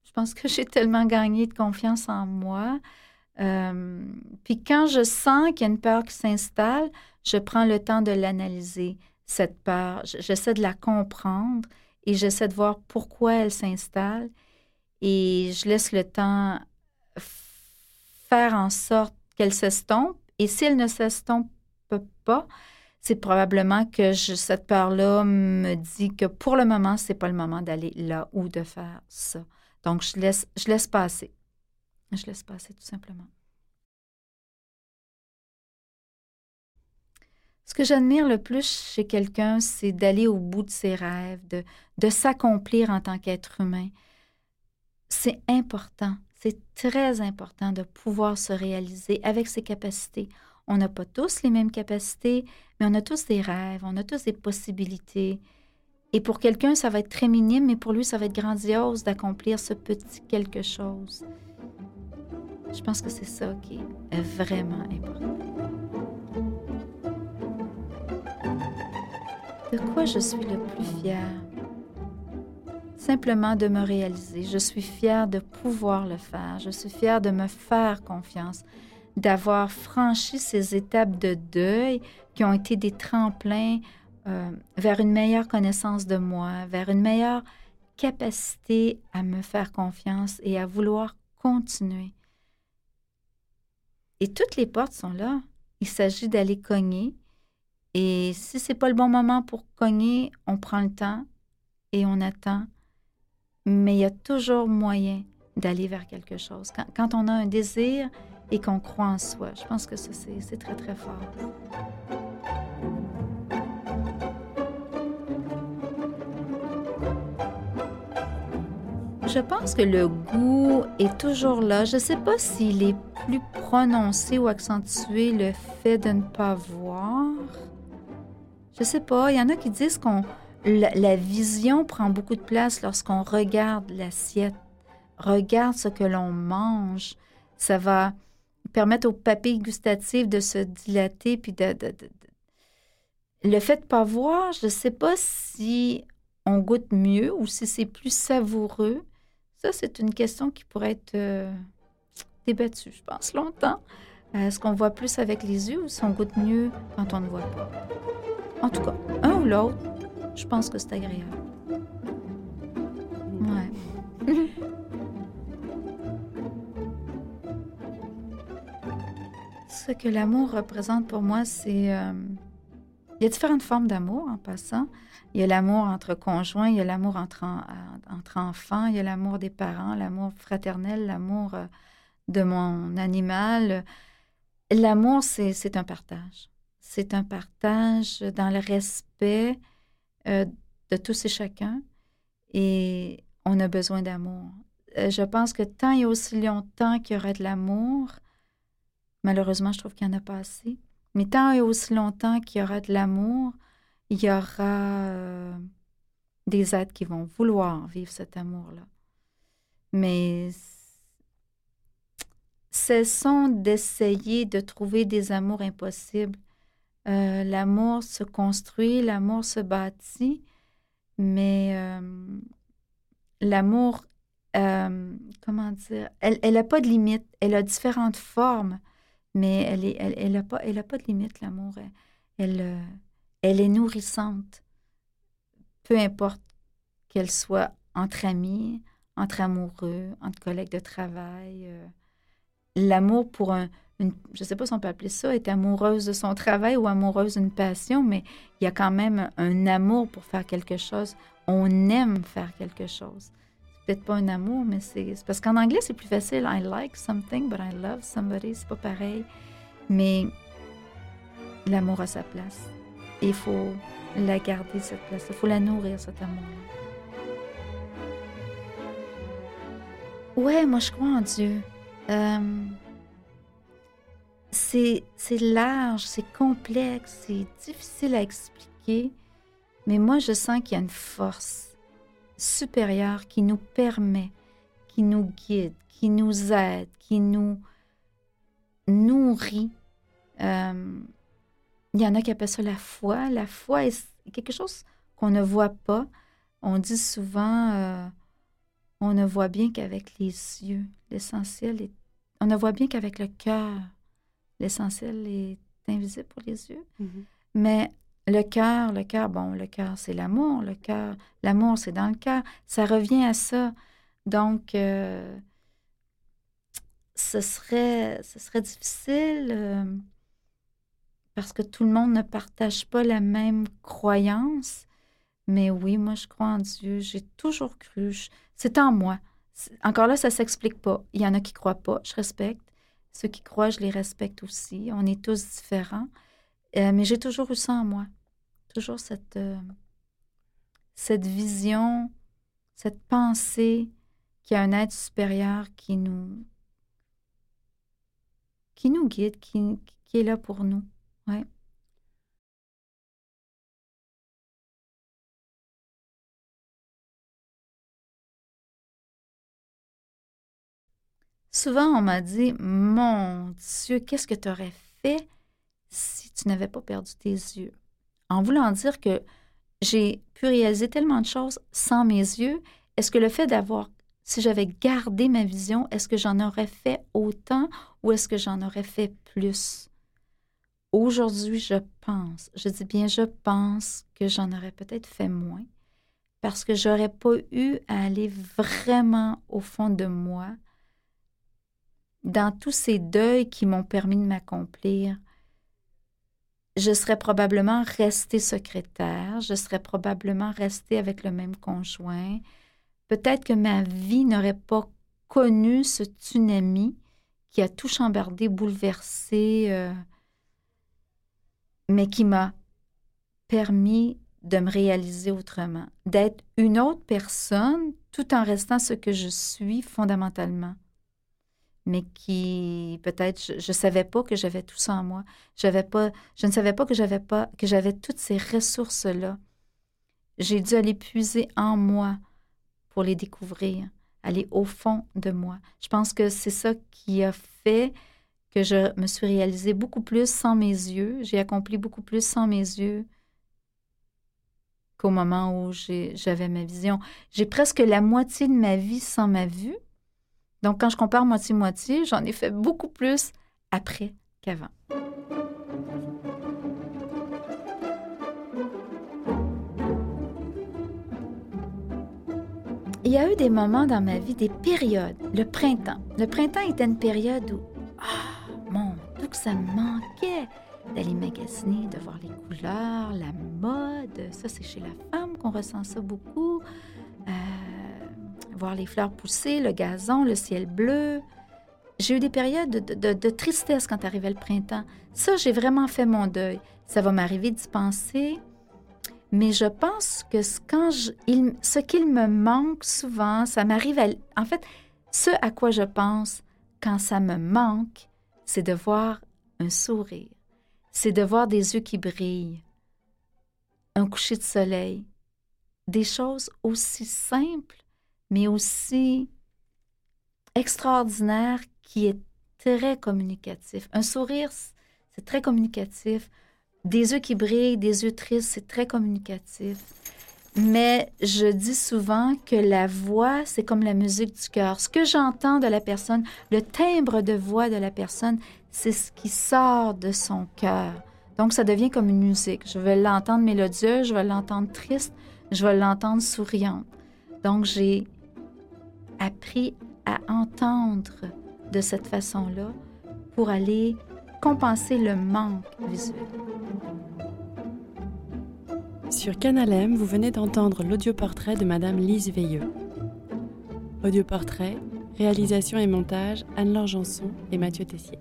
Je pense que [LAUGHS] j'ai tellement gagné de confiance en moi. Euh, puis quand je sens qu'il y a une peur qui s'installe, je prends le temps de l'analyser, cette peur. J'essaie de la comprendre et j'essaie de voir pourquoi elle s'installe. Et je laisse le temps faire en sorte qu'elle s'estompe et s'il ne s'estompe pas, c'est probablement que cette peur-là me dit que pour le moment, c'est pas le moment d'aller là ou de faire ça. Donc, je laisse, je laisse passer. Je laisse passer tout simplement. Ce que j'admire le plus chez quelqu'un, c'est d'aller au bout de ses rêves, de, de s'accomplir en tant qu'être humain. C'est important. C'est très important de pouvoir se réaliser avec ses capacités. On n'a pas tous les mêmes capacités, mais on a tous des rêves, on a tous des possibilités. Et pour quelqu'un, ça va être très minime, mais pour lui, ça va être grandiose d'accomplir ce petit quelque chose. Je pense que c'est ça qui est vraiment important. De quoi je suis le plus fière? Simplement de me réaliser. Je suis fière de pouvoir le faire. Je suis fière de me faire confiance, d'avoir franchi ces étapes de deuil qui ont été des tremplins euh, vers une meilleure connaissance de moi, vers une meilleure capacité à me faire confiance et à vouloir continuer. Et toutes les portes sont là. Il s'agit d'aller cogner. Et si c'est pas le bon moment pour cogner, on prend le temps et on attend mais il y a toujours moyen d'aller vers quelque chose. Quand, on a un désir et qu'on croit en soi, je pense que ça, c'est très, très fort. Je pense que le goût est toujours là. Je ne sais pas s'il est plus prononcé ou accentué le fait de ne pas voir. Je ne sais pas. Il y en a qui disent qu'on la, vision prend beaucoup de place lorsqu'on regarde l'assiette, regarde ce que l'on mange. Ça va permettre aux papilles gustatives de se dilater, puis de, le fait de pas voir, je ne sais pas si on goûte mieux ou si c'est plus savoureux. Ça, c'est une question qui pourrait être euh, débattue, je pense, longtemps. Est-ce qu'on voit plus avec les yeux ou si on goûte mieux quand on ne voit pas? En tout cas, un ou l'autre, je pense que c'est agréable. Ouais. Ce que l'amour représente pour moi, c'est... Euh, il y a différentes formes d'amour en passant. Il y a l'amour entre conjoints, il y a l'amour entre, entre enfants, il y a l'amour des parents, l'amour fraternel, l'amour euh, de mon animal. L'amour, c'est un partage. C'est un partage dans le respect euh, de tous et chacun. Et on a besoin d'amour. Euh, je pense que tant et aussi longtemps qu'il y aura de l'amour, malheureusement, je trouve qu'il n'y en a pas assez, mais tant et aussi longtemps qu'il y aura de l'amour, il y aura euh, des êtres qui vont vouloir vivre cet amour-là. Mais cessons d'essayer de trouver des amours impossibles. Euh, l'amour se construit, l'amour se bâtit, mais euh, l'amour, euh, comment dire, elle n'a pas de limite. Elle a différentes formes, mais elle n'a elle, pas, pas de limite, l'amour. Elle, elle, est nourrissante, peu importe qu'elle soit entre amis, entre amoureux, entre collègues de travail l'amour pour un, je ne sais pas si on peut appeler ça, être amoureuse de son travail ou amoureuse d'une passion, mais il y a quand même un amour pour faire quelque chose. On aime faire quelque chose. C'est peut-être pas un amour, mais c'est parce qu'en anglais, c'est plus facile. I like something, but I love somebody. C'est pas pareil. Mais l'amour a sa place. il faut la garder, cette place. Il faut la nourrir, cet amour-là. Ouais, moi, je crois en Dieu. Euh, c'est large, c'est complexe, c'est difficile à expliquer, mais moi je sens qu'il y a une force supérieure qui nous permet, qui nous guide, qui nous aide, qui nous nourrit. Euh, il y en a qui appellent ça la foi. La foi est quelque chose qu'on ne voit pas. On dit souvent, euh, on ne voit bien qu'avec les yeux. L'essentiel est on ne voit bien qu'avec le cœur. L'essentiel est invisible pour les yeux. Mm-hmm. Mais le cœur, le cœur, bon, le cœur, c'est l'amour. Le cœur, l'amour, c'est dans le cœur. Ça revient à ça. Donc, euh, ce, serait, ce serait difficile euh, parce que tout le monde ne partage pas la même croyance. Mais oui, moi, je crois en Dieu. J'ai toujours cru. C'est en moi. Encore là, ça ne s'explique pas. Il y en a qui ne croient pas, je respecte. Ceux qui croient, je les respecte aussi. On est tous différents. Euh, mais j'ai toujours eu ça en moi. Toujours cette, euh, cette vision, cette pensée qu'il y a un être supérieur qui nous, qui nous guide, qui, qui est là pour nous. Ouais. Souvent, on m'a dit, mon Dieu, qu'est-ce que tu aurais fait si tu n'avais pas perdu tes yeux? En voulant dire que j'ai pu réaliser tellement de choses sans mes yeux, est-ce que le fait d'avoir, si j'avais gardé ma vision, est-ce que j'en aurais fait autant ou est-ce que j'en aurais fait plus? Aujourd'hui, je pense, je dis bien je pense que j'en aurais peut-être fait moins parce que j'aurais pas eu à aller vraiment au fond de moi dans tous ces deuils qui m'ont permis de m'accomplir, je serais probablement restée secrétaire, je serais probablement restée avec le même conjoint. Peut-être que ma vie n'aurait pas connu ce tsunami qui a tout chambardé, bouleversé, euh, mais qui m'a permis de me réaliser autrement, d'être une autre personne tout en restant ce que je suis fondamentalement mais qui peut-être je, ne savais pas que j'avais tout ça en moi. J'avais pas, je ne savais pas que j'avais pas que j'avais toutes ces ressources là. J'ai dû aller puiser en moi pour les découvrir, aller au fond de moi. Je pense que c'est ça qui a fait que je me suis réalisée beaucoup plus sans mes yeux. J'ai accompli beaucoup plus sans mes yeux qu'au moment où j'avais ma vision. J'ai presque la moitié de ma vie sans ma vue donc, quand je compare moitié-moitié, j'en ai fait beaucoup plus après qu'avant. Il y a eu des moments dans ma vie, des périodes, le printemps. Le printemps était une période où, ah, mon Dieu, que ça me manquait d'aller magasiner, de voir les couleurs, la mode. Ça, c'est chez la femme qu'on ressent ça beaucoup. Voir les fleurs pousser, le gazon, le ciel bleu. j'ai eu des périodes de, tristesse quand arrivait le printemps. Ça, j'ai vraiment fait mon deuil. Ça va m'arriver d'y penser, mais je pense que quand ce qu'il me manque souvent, ça m'arrive à... En fait, ce à quoi je pense quand ça me manque, c'est de voir un sourire, c'est de voir des yeux qui brillent, un coucher de soleil, des choses aussi simples, mais aussi extraordinaires qui est très communicatif. Un sourire, c'est très communicatif. Des yeux qui brillent, des yeux tristes, c'est très communicatif. Mais je dis souvent que la voix, c'est comme la musique du cœur. Ce que j'entends de la personne, le timbre de voix de la personne, c'est ce qui sort de son cœur. Donc, ça devient comme une musique. Je vais l'entendre mélodieuse, je vais l'entendre triste, je vais l'entendre souriante. Donc, j'ai appris à entendre de cette façon-là pour aller compenser le manque visuel. Sur Canal M, vous venez d'entendre l'audioportrait de Madame Lise Veilleux. Audioportrait, réalisation et montage Anne-Laure Janson et Mathieu Tessier.